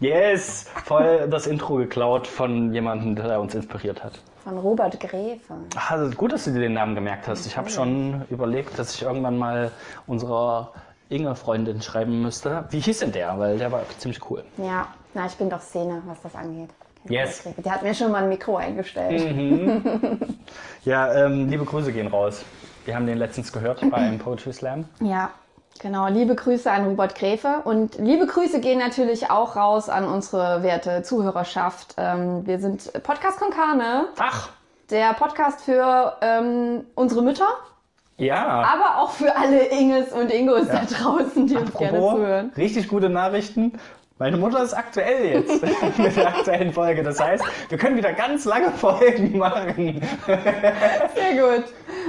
Yes, voll das Intro geklaut von jemandem, der uns inspiriert hat. Von Robert Gräfe. Ach, also gut, dass du dir den Namen gemerkt hast. Ich habe schon überlegt, dass ich irgendwann mal unserer Inge-Freundin schreiben müsste. Wie hieß denn der? Weil der war ziemlich cool. Ja, na, ich bin doch Szene, was das angeht. Yes. Der hat mir schon mal ein Mikro eingestellt. Ja, ähm, liebe Grüße gehen raus. Wir haben den letztens gehört bei einem Poetry Slam. Ja, genau. Liebe Grüße an Robert Gräfe und liebe Grüße gehen natürlich auch raus an unsere werte Zuhörerschaft. Ähm, wir sind Podcast Konkane, Ach, der Podcast für ähm, unsere Mütter, ja. aber auch für alle Inges und Ingos da draußen, die uns gerne Apropos, zuhören. richtig gute Nachrichten. Meine Mutter ist aktuell jetzt mit der aktuellen Folge. Das heißt, wir können wieder ganz lange Folgen machen. Sehr gut.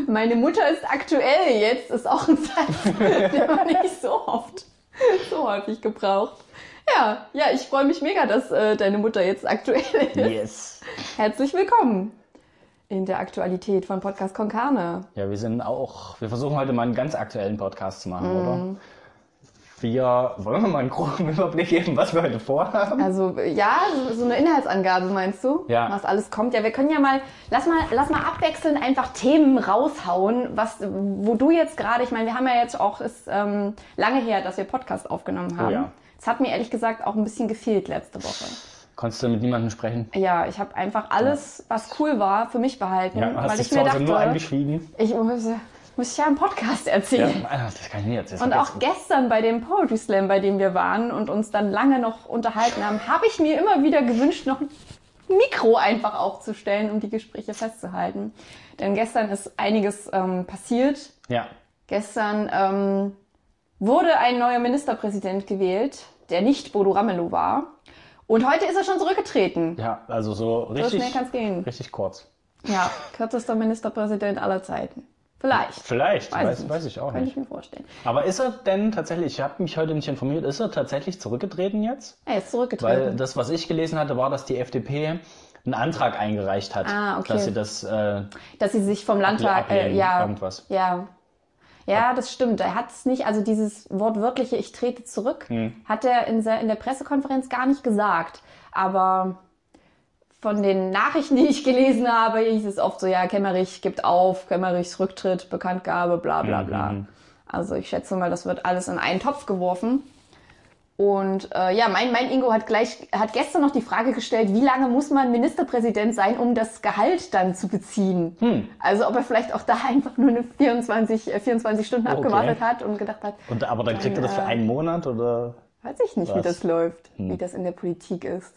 Meine Mutter ist aktuell jetzt, ist auch ein Satz, den man nicht so oft, so häufig gebraucht. Ja, ja, ich freue mich mega, dass äh, deine Mutter jetzt aktuell ist. Yes. Herzlich willkommen in der Aktualität von Podcast Konkane. Ja, wir sind auch, wir versuchen heute mal einen ganz aktuellen Podcast zu machen, Mhm. oder? Wir, wollen wir mal einen groben Überblick geben, was wir heute vorhaben? Also ja, so- so eine Inhaltsangabe meinst du? Ja. Was alles kommt. Ja, wir können ja mal, lass mal, lass mal abwechselnd einfach Themen raushauen, was, wo du jetzt gerade, ich meine, wir haben ja jetzt auch, ist ähm, lange her, dass wir Podcast aufgenommen haben. Oh ja. Es hat mir ehrlich gesagt auch ein bisschen gefehlt letzte Woche. Konntest du mit niemandem sprechen? Ja, ich habe einfach alles, was cool war, für mich behalten, Ja, hast weil ich mir dachte, nur eingeschwiegen? ich muss, ich ja im Podcast Ja, erzählen. ah, das kann ich nicht erzählen. Und auch gestern bei dem Poetry Slam, bei dem wir waren und uns dann lange noch unterhalten haben, habe ich mir immer wieder gewünscht, noch ein Mikro einfach aufzustellen, um die Gespräche festzuhalten. Denn gestern ist einiges ähm, passiert. Ja, Gestern ähm, wurde ein neuer Ministerpräsident gewählt, der nicht Bodo Ramelow war. Und heute ist er schon zurückgetreten. ja, also so So richtig, schnell kann's gehen. richtig kurz. Ja, kürzester Ministerpräsident aller Zeiten. Vielleicht. Vielleicht, weiß, nicht. weiß ich auch Könnte nicht. ich mir vorstellen. Aber ist er denn tatsächlich, ich habe mich heute nicht informiert, ist er tatsächlich zurückgetreten jetzt? Er ist zurückgetreten. Weil das, was ich gelesen hatte, war, dass die FDP einen Antrag eingereicht hat, Ah, okay. dass sie das äh, dass sie sich vom Landtag, äh, ja, irgendwas. ja, ja, das stimmt. Er hat es nicht, also dieses wortwörtliche "Ich trete zurück" Hm. hat er in der, in der Pressekonferenz gar nicht gesagt. Aber von den Nachrichten, die ich gelesen habe, hieß es oft so: Ja, Kemmerich gibt auf, Kemmerichs Rücktritt, Bekanntgabe, bla bla bla. Mhm. Also ich schätze mal, das wird alles in einen Topf geworfen. Und äh, ja, mein, mein Ingo hat gleich, hat gestern noch die Frage gestellt, wie lange muss man Ministerpräsident sein, um das Gehalt dann zu beziehen? Hm. Also ob er vielleicht auch da einfach nur eine 24, äh, 24 Stunden Okay. abgewartet hat und gedacht hat, und aber dann kriegt er das für äh, einen Monat oder weiß ich nicht, wie Was? Hm. das läuft, wie das in der Politik ist.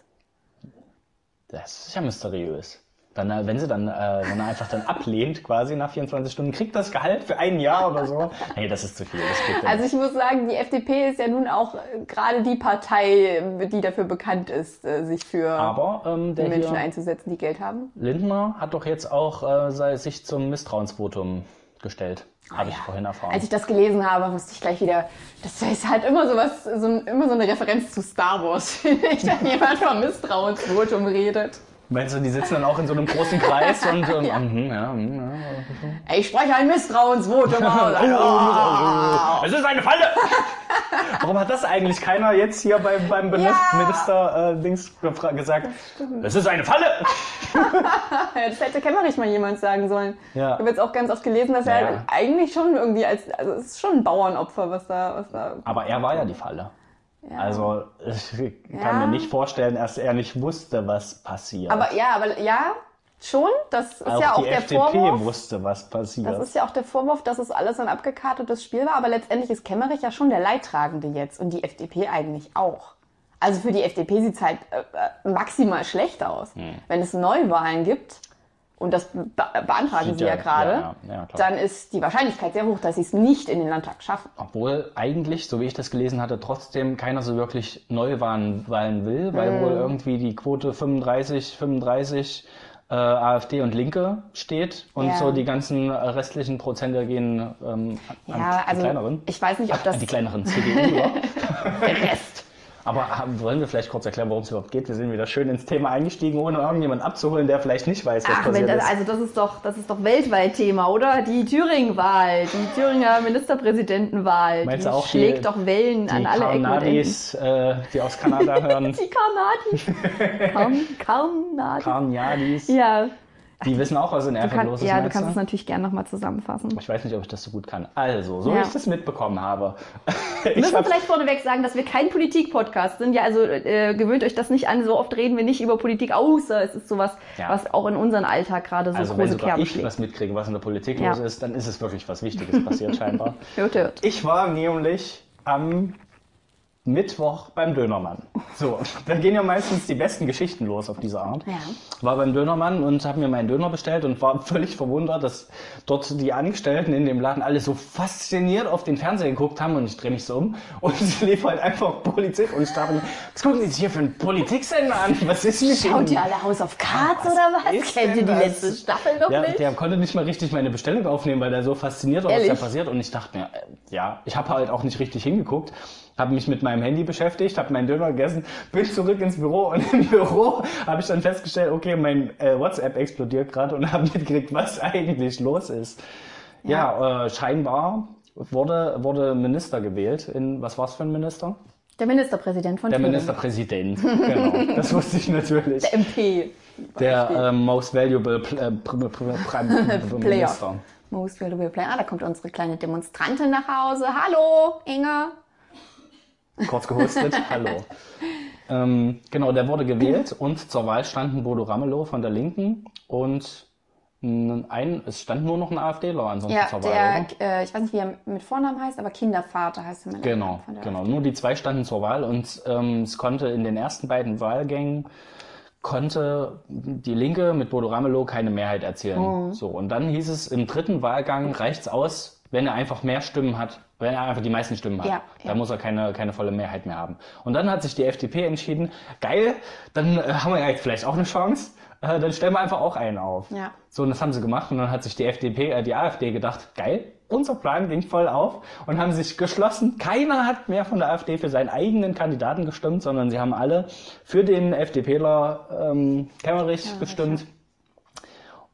Das ist ja mysteriös. Dann, äh, wenn sie dann, äh, wenn er einfach dann ablehnt, quasi nach 24 Stunden, kriegt das Gehalt für ein Jahr oder so. Nee, das ist zu viel. Das geht ja Also ich muss sagen, die FDP ist ja nun auch äh, gerade die Partei, äh, die dafür bekannt ist, sich für Aber ähm, Menschen einzusetzen, die Geld haben. Lindner hat doch jetzt auch äh, sich zum Misstrauensvotum gestellt. Habe ich Ah ja. vorhin erfahren. Als ich das gelesen habe, musste ich gleich wieder. Das ist halt immer so was, so, immer so eine Referenz zu Star Wars, finde ich, wenn jemand vom Misstrauensvotum redet. Meinst du, die sitzen dann auch in so einem großen Kreis und ähm, Ja. mhm, ja, mhm, ja. Ich spreche ein Misstrauensvotum aus. Oh, es ist eine Falle! Warum hat das eigentlich keiner jetzt hier beim, beim Benis- Ja. Minister äh, gesagt? Es ist eine Falle! Das hätte Kemmerich mal jemand sagen sollen. Ja. Ich habe jetzt auch ganz oft gelesen, dass er Ja. halt eigentlich schon irgendwie als, also es ist schon ein Bauernopfer, was da, was da. Aber er war ja die Falle. Ja. Also ich kann Ja. mir nicht vorstellen, dass er nicht wusste, was passiert. Aber ja, aber ja, schon. Das ist auch ja auch die der FDP Vorwurf. wusste, was passiert. Das ist ja auch der Vorwurf, dass es alles ein abgekartetes Spiel war. Aber letztendlich ist Kemmerich ja schon der Leidtragende jetzt und die FDP eigentlich auch. Also für die FDP sieht es halt äh, äh, maximal schlecht aus. Hm. Wenn es Neuwahlen gibt, und das be beantragen sie ja, ja- gerade, ja, ja, dann ist die Wahrscheinlichkeit sehr hoch, dass sie es nicht in den Landtag schaffen. Obwohl eigentlich, so wie ich das gelesen hatte, trotzdem keiner so wirklich Neuwahlen will, weil Hm. wohl irgendwie die Quote 35, 35 äh, AfD und Linke steht und Ja. so die ganzen restlichen Prozente gehen ähm, an Ja, die also kleineren. ich weiß nicht, ob das An die kleineren CDU. der Rest. Aber haben, wollen wir vielleicht kurz erklären, worum es überhaupt geht? Wir sind wieder schön ins Thema eingestiegen, ohne irgendjemanden abzuholen, der vielleicht nicht weiß, was Ach, passiert das, ist. also das ist doch, das ist doch weltweit Thema, oder? Die Thüringen-Wahl, die Thüringer Ministerpräsidentenwahl, Meinst die auch die- schlägt doch Wellen die an alle Ecken und Enden. Äh, die aus Kanada hören, Die Karnadis. Karn, Karnadis. Carniadis, Ja, die wissen auch, was in du Erfurt los ist. ja, du kannst es natürlich gerne nochmal zusammenfassen. Ich weiß nicht, ob ich das so gut kann. Also, so Ja. wie ich das mitbekommen habe. Wir ich müssen hab, vielleicht vorneweg sagen, dass wir kein Politik-Podcast sind. Ja, also äh, gewöhnt euch das nicht an. So oft reden wir nicht über Politik, außer es ist sowas, Ja. was auch in unseren Alltag gerade so also wenn große Kerben ich schlägt. was mitkriege, was in der Politik Ja. los ist, dann ist es wirklich was Wichtiges passiert scheinbar. Hört, hört. Ich war nämlich am Mittwoch beim Dönermann. So, da gehen ja meistens die besten Geschichten los auf diese Art. Ja. War beim Dönermann und habe mir meinen Döner bestellt und war völlig verwundert, dass dort die Angestellten in dem Laden alle so fasziniert auf den Fernseher geguckt haben und ich drehe mich so um und es lief halt einfach Politik und ich dachte mir, was gucken die sich hier für einen Politiksender an? Was ist mit Schaut ihr alle House of Cards oder was? Kennt ihr die das? letzte Staffel noch Ja, nicht? der konnte nicht mal richtig meine Bestellung aufnehmen, weil der so fasziniert war, was da passiert. Und ich dachte mir, äh, ja, ich habe halt auch nicht richtig hingeguckt, habe mich mit meinem Handy beschäftigt, habe meinen Döner gegessen, bin zurück ins Büro und im Büro habe ich dann festgestellt, okay, mein äh, WhatsApp explodiert gerade und habe mitgekriegt, was eigentlich los ist. Ja, äh, scheinbar wurde, wurde Minister gewählt. In, was war's für ein Minister? Der Ministerpräsident von Der Thüringen. Ministerpräsident. genau, das wusste ich natürlich. Der MP. Der ähm, Most Valuable Pl äh, Player. Minister. Most Valuable Player. Ah, da kommt unsere kleine Demonstrantin nach Hause. Hallo, Inga. Kurz gehustet, hallo. Ähm, genau, der wurde gewählt und zur Wahl standen Bodo Ramelow von der Linken und ein, es stand nur noch ein AfDler ansonsten Ja, zur Wahl, der, äh, ich weiß nicht, wie er mit Vornamen heißt, aber Kindervater heißt er mit Genau, genau. Nur die zwei standen zur Wahl und ähm, es konnte in den ersten beiden Wahlgängen konnte die Linke mit Bodo Ramelow keine Mehrheit erzielen. Oh. So und dann hieß es im dritten Wahlgang reicht's aus, wenn er einfach mehr Stimmen hat, wenn er einfach die meisten Stimmen hat. Ja, Da ja. muss er keine keine volle Mehrheit mehr haben. Und dann hat sich die FDP entschieden, geil, dann äh, haben wir ja jetzt vielleicht auch eine Chance. Äh, dann stellen wir einfach auch einen auf. Ja. So, und das haben sie gemacht und dann hat sich die FDP, äh, die AfD gedacht, geil, unser Plan ging voll auf und haben sich geschlossen. Keiner hat mehr von der AfD für seinen eigenen Kandidaten gestimmt, sondern sie haben alle für den FDPler ähm, Kemmerich gestimmt.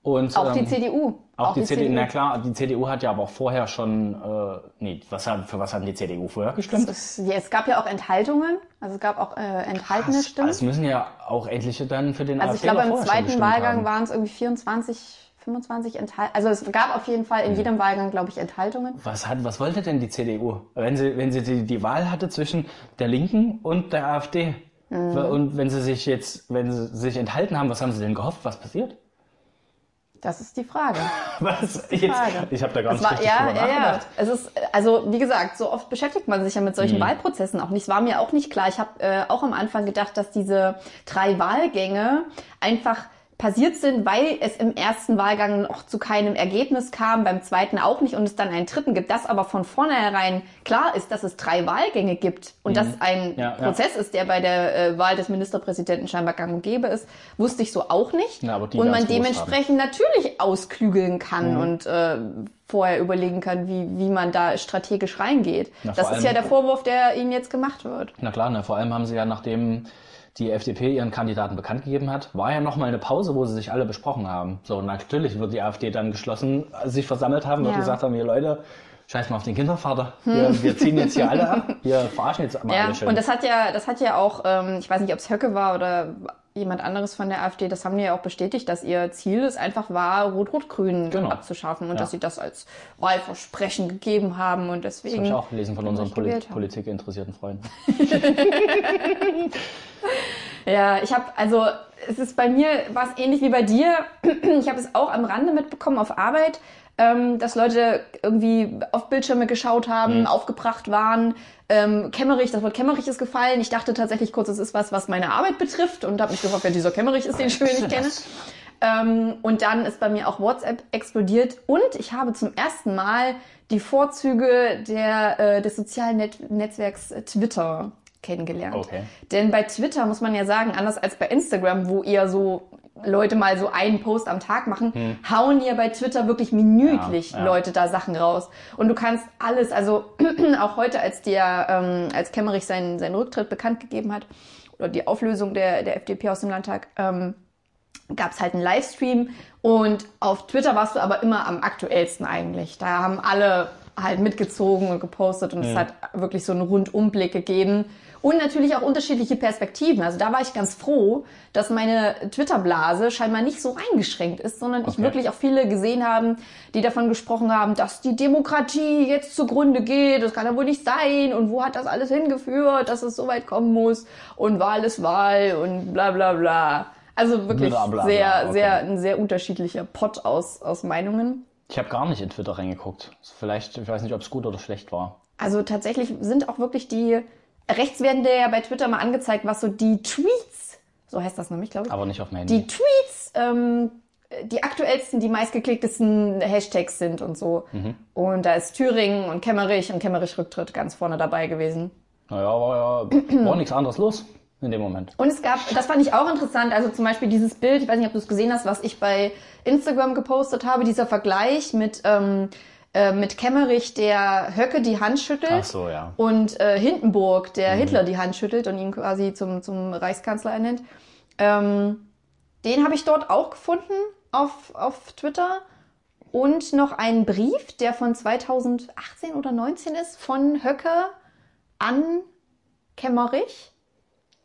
Und, Auch die ähm, CDU. Auch, die, CDU, na klar, die CDU hat ja aber auch vorher schon, äh, nee, was hat, für was hat die CDU vorher gestimmt? Es, ja, es gab ja auch Enthaltungen, also es gab auch äh, enthaltene Stimmen. Es müssen ja auch etliche dann für den Also ich AfDler glaube, im zweiten Wahlgang waren es irgendwie 24, 25 Enthaltungen. Also es gab auf jeden Fall in Hm. jedem Wahlgang, glaube ich, Enthaltungen. Was, hat, was wollte denn die CDU? Wenn sie, wenn sie die, die Wahl hatte zwischen der Linken und der AfD. Mhm. Und wenn sie sich jetzt, wenn sie sich enthalten haben, was haben sie denn gehofft, was passiert? Das ist die Frage. Was? Die Jetzt, Frage. ich habe da gar nicht war, richtig ja, drüber ja, ja. Es ist, also wie gesagt, so oft beschäftigt man sich ja mit Mhm. solchen Wahlprozessen auch nicht. Es war mir auch nicht klar. Ich habe äh, auch am Anfang gedacht, dass diese drei Wahlgänge einfach passiert sind, weil es im ersten Wahlgang noch zu keinem Ergebnis kam, beim zweiten auch nicht und es dann einen dritten gibt. Das aber von vornherein klar ist, dass es drei Wahlgänge gibt und dass ein Mhm. Ja, ja. Prozess ist, der bei der äh, Wahl des Ministerpräsidenten scheinbar gang und gäbe ist, wusste ich so auch nicht. Ja, und man dementsprechend natürlich ausklügeln kann Mhm. und äh, vorher überlegen kann, wie, wie man da strategisch reingeht. Na, das ist allem- ja der Vorwurf, der ihnen jetzt gemacht wird. Na klar, ne, vor allem haben sie ja, nachdem die FDP ihren Kandidaten bekannt gegeben hat, war ja noch mal eine Pause, wo sie sich alle besprochen haben. So, natürlich wird die AfD dann geschlossen sich versammelt haben, wird Ja. gesagt haben, ihr Leute, scheiß mal auf den Kindervater. Wir, wir ziehen jetzt hier alle ab. Wir verarschen jetzt mal Ja, alle schön. und das hat ja, das hat ja auch, ähm, ich weiß nicht, ob es Höcke war oder jemand anderes von der AfD, das haben die ja auch bestätigt, dass ihr Ziel es einfach war, Rot-Rot-Grün Genau. abzuschaffen und Ja. dass sie das als Wahlversprechen gegeben haben und das deswegen. habe ich auch gelesen von unseren Poli politikinteressierten Freunden. Ja, ich habe, also es ist bei mir, war es ähnlich wie bei dir. Ich habe es auch am Rande mitbekommen auf Arbeit, ähm, dass Leute irgendwie auf Bildschirme geschaut haben, Mhm. aufgebracht waren. Ähm, Kämmerich, das Wort Kämmerich ist gefallen. Ich dachte tatsächlich kurz, es ist was, was meine Arbeit betrifft und habe mich gefragt, wer dieser Kämmerich ist, den ich nicht kenne. Ähm, und dann ist bei mir auch WhatsApp explodiert und ich habe zum ersten Mal die Vorzüge der, äh, des sozialen Net Netzwerks Twitter kennengelernt. Okay. Denn bei Twitter muss man ja sagen, anders als bei Instagram, wo eher so Leute mal so einen Post am Tag machen, hauen ja bei Twitter wirklich minütlich Ja, ja. Leute da Sachen raus. Und du kannst alles, also auch heute, als der, ähm, als Kemmerich seinen, seinen Rücktritt bekannt gegeben hat, oder die Auflösung der, der FDP aus dem Landtag, ähm, gab es halt einen Livestream und auf Twitter warst du aber immer am aktuellsten eigentlich. Da haben alle halt mitgezogen und gepostet und es hat wirklich so einen Rundumblick gegeben. Und natürlich auch unterschiedliche Perspektiven. Also da war ich ganz froh, dass meine Twitter-Blase scheinbar nicht so eingeschränkt ist, sondern ich Okay. wirklich auch viele gesehen haben, die davon gesprochen haben, dass die Demokratie jetzt zugrunde geht, das kann ja wohl nicht sein und wo hat das alles hingeführt, dass es so weit kommen muss und Wahl ist Wahl und bla bla bla. Also wirklich Bla, bla, bla, sehr, okay. sehr, ein sehr unterschiedlicher Pot aus, aus Meinungen. Ich habe gar nicht in Twitter reingeguckt. Vielleicht, ich weiß nicht, ob es gut oder schlecht war. Also tatsächlich sind auch wirklich die, rechts werden dir ja bei Twitter mal angezeigt, was so die Tweets, so heißt das nämlich, glaube ich, Aber nicht auf dem Handy. die Tweets, ähm, die aktuellsten, die meistgeklicktesten Hashtags sind und so. Mhm. Und da ist Thüringen und Kemmerich und Kemmerich Rücktritt ganz vorne dabei gewesen. Naja, war ja war nichts anderes los in dem Moment. Und es gab, das fand ich auch interessant, also zum Beispiel dieses Bild, ich weiß nicht, ob du es gesehen hast, was ich bei Instagram gepostet habe, dieser Vergleich mit, ähm, äh, mit Kemmerich, der Höcke die Hand schüttelt. Ach so, ja. Und äh, Hindenburg, der Hitler die Hand schüttelt und ihn quasi zum, zum Reichskanzler ernennt. Ähm, den habe ich dort auch gefunden auf, auf Twitter. Und noch einen Brief, der von 2018 oder 19 ist, von Höcke an Kemmerich.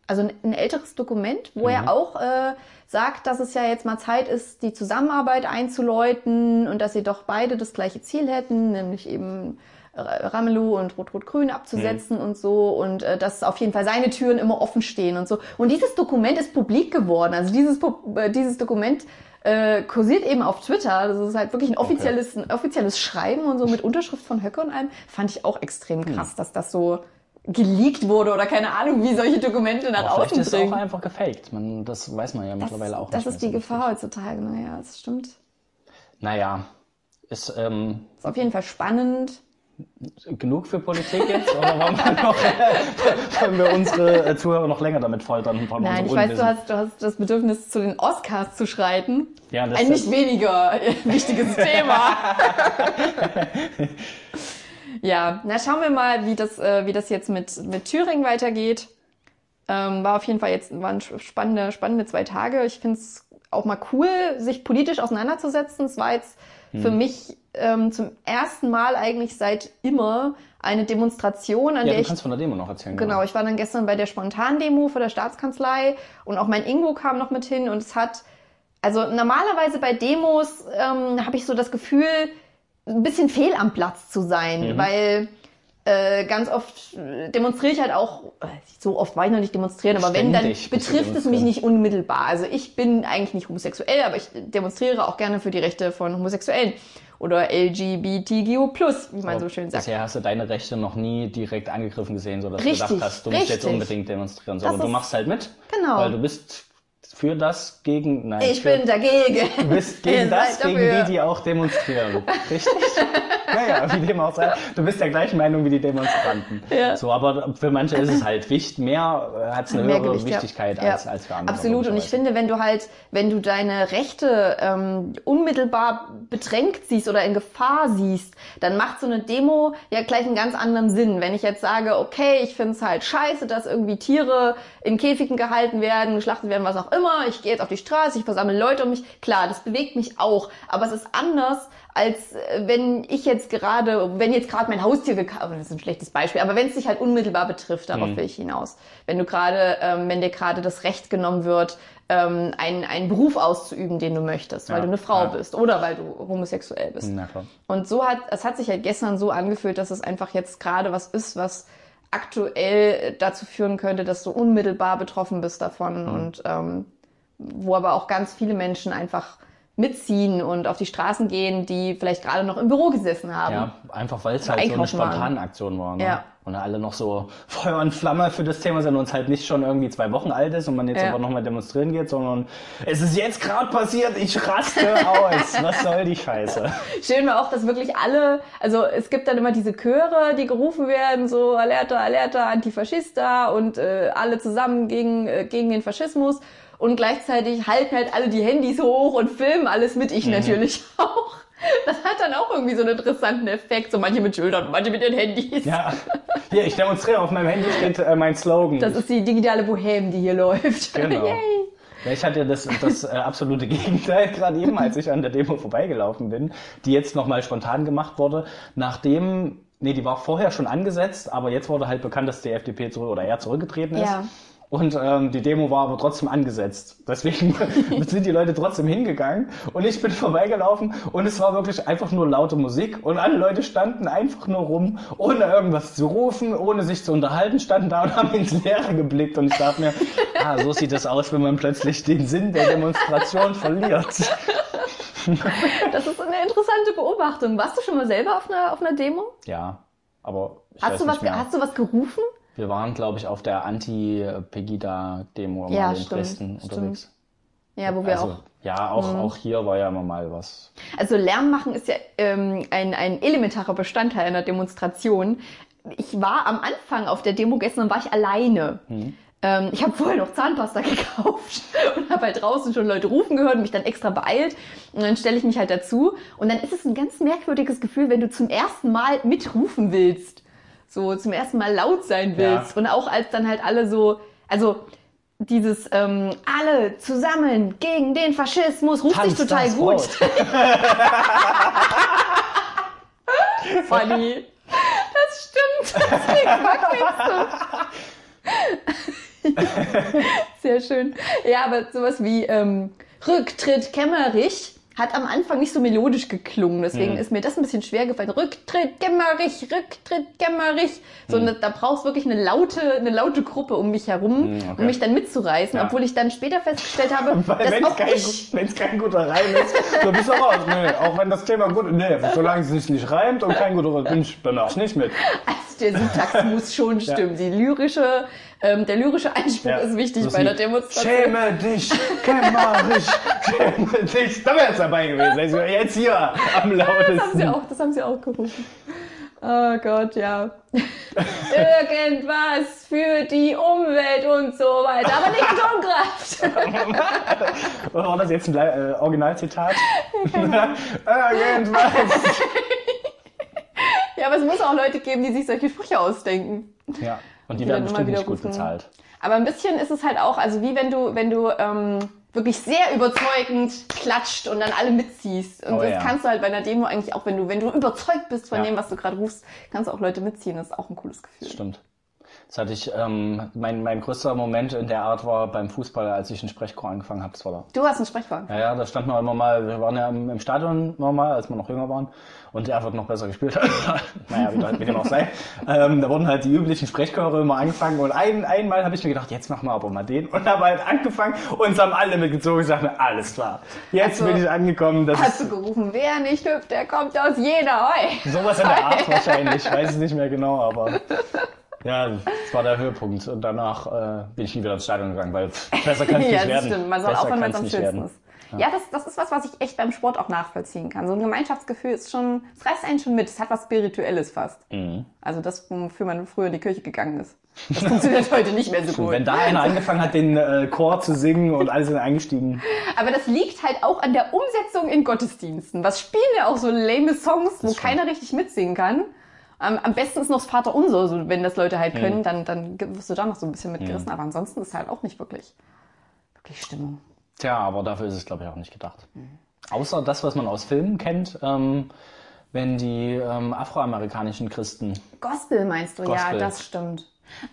Also ein, ein älteres Dokument, wo er auch äh, sagt, dass es ja jetzt mal Zeit ist, die Zusammenarbeit einzuläuten und dass sie doch beide das gleiche Ziel hätten, nämlich eben äh, Ramelow und Rot-Rot-Grün abzusetzen und so und äh, dass auf jeden Fall seine Türen immer offen stehen und so. Und dieses Dokument ist publik geworden. Also dieses, äh, dieses Dokument äh, kursiert eben auf Twitter. Das ist halt wirklich ein offizielles, ein offizielles Schreiben und so mit Unterschrift von Höcke und allem. Fand ich auch extrem krass, dass das so geleakt wurde oder keine Ahnung, wie solche Dokumente nach Aber vielleicht außen ist es auch einfach gefaked. Man, das weiß man ja mittlerweile auch Das nicht ist mehr die so Gefahr heutzutage. Naja, das stimmt. Naja, ist ähm, Ist auf jeden Fall spannend. genug für Politik jetzt? Oder wollen wir, noch, wollen wir unsere äh, Zuhörer noch länger damit foltern? Von Nein, ich weiß, du hast, du hast das Bedürfnis, zu den Oscars zu schreiten. Ja, das Ein ist- nicht weniger wichtiges Thema. ja, na schauen wir mal, wie das, äh, wie das jetzt mit, mit Thüringen weitergeht. Ähm, war auf jeden Fall jetzt waren spannende, spannende zwei Tage. Ich finde es auch mal cool, sich politisch auseinanderzusetzen. Es war jetzt für Hm. mich ähm, zum ersten Mal eigentlich seit immer eine Demonstration, an Ja, der du ich kannst von der Demo noch erzählen. Genau, ich war dann gestern bei der Spontandemo vor der Staatskanzlei und auch mein Ingo kam noch mit hin und es hat, also normalerweise bei Demos ähm, habe ich so das Gefühl, ein bisschen fehl am Platz zu sein, weil äh, ganz oft demonstriere ich halt auch, so oft war ich noch nicht demonstrieren, aber wenn, dann Ständig bist du betrifft es mich nicht unmittelbar. Also ich bin eigentlich nicht homosexuell, aber ich demonstriere auch gerne für die Rechte von Homosexuellen oder LGBTQ+, wie man so schön sagt. Bisher hast du deine Rechte noch nie direkt angegriffen gesehen, sodass Richtig, du gedacht hast, du musst jetzt richtig. unbedingt demonstrieren. Das Sondern du machst halt mit, Genau. weil du bist für das gegen... Nein, Ich für, bin dagegen. Du bist gegen Ihr das, gegen dafür. die, die auch demonstrieren. Richtig? naja, wie dem auch sei. Du bist der gleichen Meinung wie die Demonstranten. Ja. So, aber für manche ist es halt wichtig, mehr hat es eine Mehr höhere Gewicht. Wichtigkeit Ja. als, als für andere. Absolut. Und ich finde, wenn du halt, wenn du deine Rechte ähm, unmittelbar bedrängt siehst oder in Gefahr siehst, dann macht so eine Demo ja gleich einen ganz anderen Sinn. Wenn ich jetzt sage, okay, ich finde es halt scheiße, dass irgendwie Tiere in Käfigen gehalten werden, geschlachtet werden, was auch immer, ich gehe jetzt auf die Straße, ich versammle Leute um mich, klar, das bewegt mich auch. Aber es ist anders, als äh, wenn ich jetzt gerade, wenn jetzt gerade mein Haustier gekauft, das ist ein schlechtes Beispiel, aber wenn es dich halt unmittelbar betrifft, darauf will ich hinaus. Wenn du gerade, ähm, wenn dir gerade das Recht genommen wird, ähm, einen, einen Beruf auszuüben, den du möchtest, weil Ja, du eine Frau ja. bist oder weil du homosexuell bist. Na klar. Und so hat, es hat sich halt gestern so angefühlt, dass es einfach jetzt gerade was ist, was aktuell dazu führen könnte, dass du unmittelbar betroffen bist davon Mhm. und ähm, wo aber auch ganz viele Menschen einfach mitziehen und auf die Straßen gehen, die vielleicht gerade noch im Büro gesessen haben. Ja, einfach weil es halt so eine spontane Aktion war. Ne? Ja. Und alle noch so Feuer und Flamme für das Thema sind uns halt nicht schon irgendwie zwei Wochen alt ist und man jetzt Ja. aber nochmal demonstrieren geht, sondern es ist jetzt gerade passiert, ich raste aus. Was soll die Scheiße? Schön war auch, dass wirklich alle, also es gibt dann immer diese Chöre, die gerufen werden, so Alerta, Alerta, Antifaschista und äh, alle zusammen gegen, äh, gegen den Faschismus. Und gleichzeitig halten halt alle die Handys hoch und filmen alles mit, Mhm. ich natürlich auch. Das hat dann auch irgendwie so einen interessanten Effekt. So manche mit Schildern, manche mit den Handys. Ja, hier, ich demonstriere, auf meinem Handy steht äh, mein Slogan. Das ist die digitale Bohème, die hier läuft. Genau. Yay. Ja, ich hatte das, das äh, absolute Gegenteil gerade eben, als ich an der Demo vorbeigelaufen bin, die jetzt nochmal spontan gemacht wurde, nachdem, nee, die war vorher schon angesetzt, aber jetzt wurde halt bekannt, dass die FDP zurück oder er zurückgetreten ist. Ja. Und ähm, die Demo war aber trotzdem angesetzt. Deswegen sind die Leute trotzdem hingegangen und ich bin vorbeigelaufen und es war wirklich einfach nur laute Musik und alle Leute standen einfach nur rum, ohne irgendwas zu rufen, ohne sich zu unterhalten, standen da und haben ins Leere geblickt und ich dachte mir, ah, so sieht es aus, wenn man plötzlich den Sinn der Demonstration verliert. Das ist eine interessante Beobachtung. Warst du schon mal selber auf einer, auf einer Demo? Ja, aber ich Hast weiß du, was, nicht mehr. hast du was gerufen? Wir waren, glaube ich, auf der Anti-Pegida-Demo Ja, mal in stimmt, Dresden stimmt. unterwegs. Ja, wo wir also, auch. Mhm. Ja, auch, auch hier war ja immer mal was. Also Lärm machen ist ja ähm, ein, ein elementarer Bestandteil einer Demonstration. Ich war am Anfang auf der Demo gestern, war ich alleine. Ähm, ich habe vorher noch Zahnpasta gekauft und habe halt draußen schon Leute rufen gehört und mich dann extra beeilt. Und dann stelle ich mich halt dazu. Und dann ist es ein ganz merkwürdiges Gefühl, wenn du zum ersten Mal mitrufen willst. So zum ersten Mal laut sein willst. Ja. Und auch als dann halt alle so, also dieses ähm, alle zusammen gegen den Faschismus ruft sich Tanz total das gut. Funny. Das stimmt. Das klingt wirklich so. Sehr schön. Ja, aber sowas wie ähm, Rücktritt Kämmerich hat am Anfang nicht so melodisch geklungen. Mhm. Deswegen ist mir das ein bisschen schwer gefallen. Rücktritt Kämmerich, Rücktritt Kämmerich. So, Mhm. da brauchst wirklich eine laute, eine laute Gruppe um mich herum, Mhm, okay. um mich dann mitzureißen. Ja. Obwohl ich dann später festgestellt habe, Weil dass wenn es auch kein, ich wenn's kein guter Reim ist, so bist du raus. Nee, auch wenn das Thema gut ist. Nee, solange es sich nicht reimt und kein guter Reim, bin ich, mach ich nicht mit. Also der Syntax muss schon stimmen. Die lyrische, ähm, der lyrische Einspruch Ja. ist wichtig bei der. Demonstration. Schäme dich, Kämmerich, schäme dich. Da wäre es dabei gewesen. Also jetzt hier am Das haben sie lautesten. auch, das haben sie auch gerufen. Oh Gott, ja. Irgendwas für die Umwelt und so weiter, aber nicht Atomkraft. War das jetzt ein äh, Originalzitat? Irgendwas. ja, aber es muss auch Leute geben, die sich solche Sprüche ausdenken. Ja, und die Die werden bestimmt wieder nicht gut rufen. bezahlt. Aber ein bisschen ist es halt auch, also wie wenn du, wenn du ähm, wirklich sehr überzeugend klatscht und dann alle mitziehst. Und Oh das ja. kannst du halt bei einer Demo eigentlich auch, wenn du, wenn du überzeugt bist von Ja. dem, was du gerade rufst, kannst du auch Leute mitziehen. Das ist auch ein cooles Gefühl. Stimmt. Das hatte ich, ähm, mein, mein größter Moment in der Art war beim Fußball, als ich einen Sprechchor angefangen habe. Das war da. Du hast einen Sprechchor. Ja, ja, da stand man immer mal, wir waren ja im, im Stadion immer mal, als wir noch jünger waren. Und er wird noch besser gespielt. naja, wie, wie dem auch sei. Ähm, da wurden halt die üblichen Sprechchöre immer angefangen. Und ein, einmal habe ich mir gedacht, jetzt machen wir aber mal den. Und habe halt angefangen und es haben alle mitgezogen. Dachte mir, alles klar. Jetzt Also, bin ich angekommen. Das Hast du gerufen, wer nicht hüpft, der kommt aus Jena. Sowas in der Art wahrscheinlich. Ich weiß es nicht mehr genau, aber ja, das war der Höhepunkt. Und danach äh, bin ich nie wieder ins Stadion gegangen, weil besser kann es ja, nicht das werden. stimmt. Man soll aufhören, wenn es am schönsten werden. ist. Ja, das, das ist was, was ich echt beim Sport auch nachvollziehen kann. So ein Gemeinschaftsgefühl ist schon, es reißt einen schon mit. Es hat was Spirituelles fast. Mhm. Also das, wofür man früher in die Kirche gegangen ist. Das funktioniert heute nicht mehr so gut. Wenn da einer angefangen hat, den äh, Chor zu singen und alle sind eingestiegen. Aber das liegt halt auch an der Umsetzung in Gottesdiensten. Was spielen ja auch so lame Songs, wo keiner richtig mitsingen kann. Am, am besten ist noch das Vater Unser, so, wenn das Leute halt können, dann, dann wirst du da noch so ein bisschen mitgerissen. Aber ansonsten ist halt auch nicht wirklich, wirklich Stimmung. Tja, aber dafür ist es, glaube ich, auch nicht gedacht. Außer das, was man aus Filmen kennt, ähm, wenn die ähm, afroamerikanischen Christen, Gospel meinst du? Ja, Gospel. das stimmt.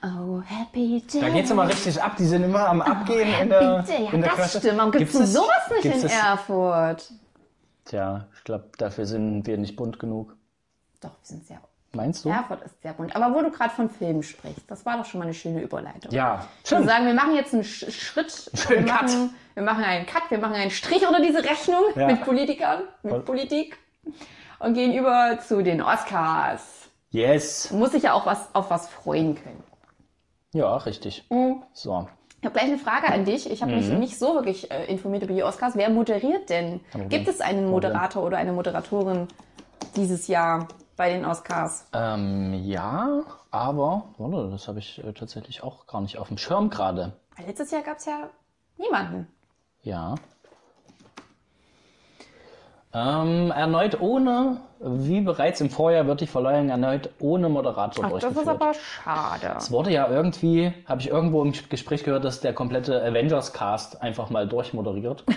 Oh, happy day. da geht's immer richtig ab, die sind immer am Abgehen in der, ja, in der das Kirche. stimmt. Warum gibt's, Gibt's denn das- sowas nicht gibt's in Erfurt? Tja, ich glaube, dafür sind wir nicht bunt genug. Doch, wir sind sehr. Meinst du? Erfurt ist sehr bunt. Aber wo du gerade von Filmen sprichst, das war doch schon mal eine schöne Überleitung. Ja, Ich würde stimmt. sagen, wir machen jetzt einen Sch Schritt. Wir Schönen Cut. machen, wir machen einen Cut, wir machen einen Strich unter diese Rechnung Ja. mit Politikern, mit Voll. Politik und gehen über zu den Oscars. Yes. Muss sich ja auch was, auf was freuen können. Ja, richtig. Mhm. So. Ich habe gleich eine Frage an dich. Ich habe mich Mhm. nicht so wirklich äh, informiert über die Oscars. Wer moderiert denn? Gibt es einen Moderator oder eine Moderatorin dieses Jahr bei den Oscars? Ähm, ja, aber, warte, das habe ich äh, tatsächlich auch gar nicht auf dem Schirm gerade. Letztes Jahr gab es ja niemanden. Ja. Ähm, erneut ohne, wie bereits im Vorjahr, wird die Verleihung erneut ohne Moderator Ach, das durchgeführt. ist aber schade. Es wurde ja irgendwie, habe ich irgendwo im Gespräch gehört, dass der komplette Avengers-Cast einfach mal durchmoderiert.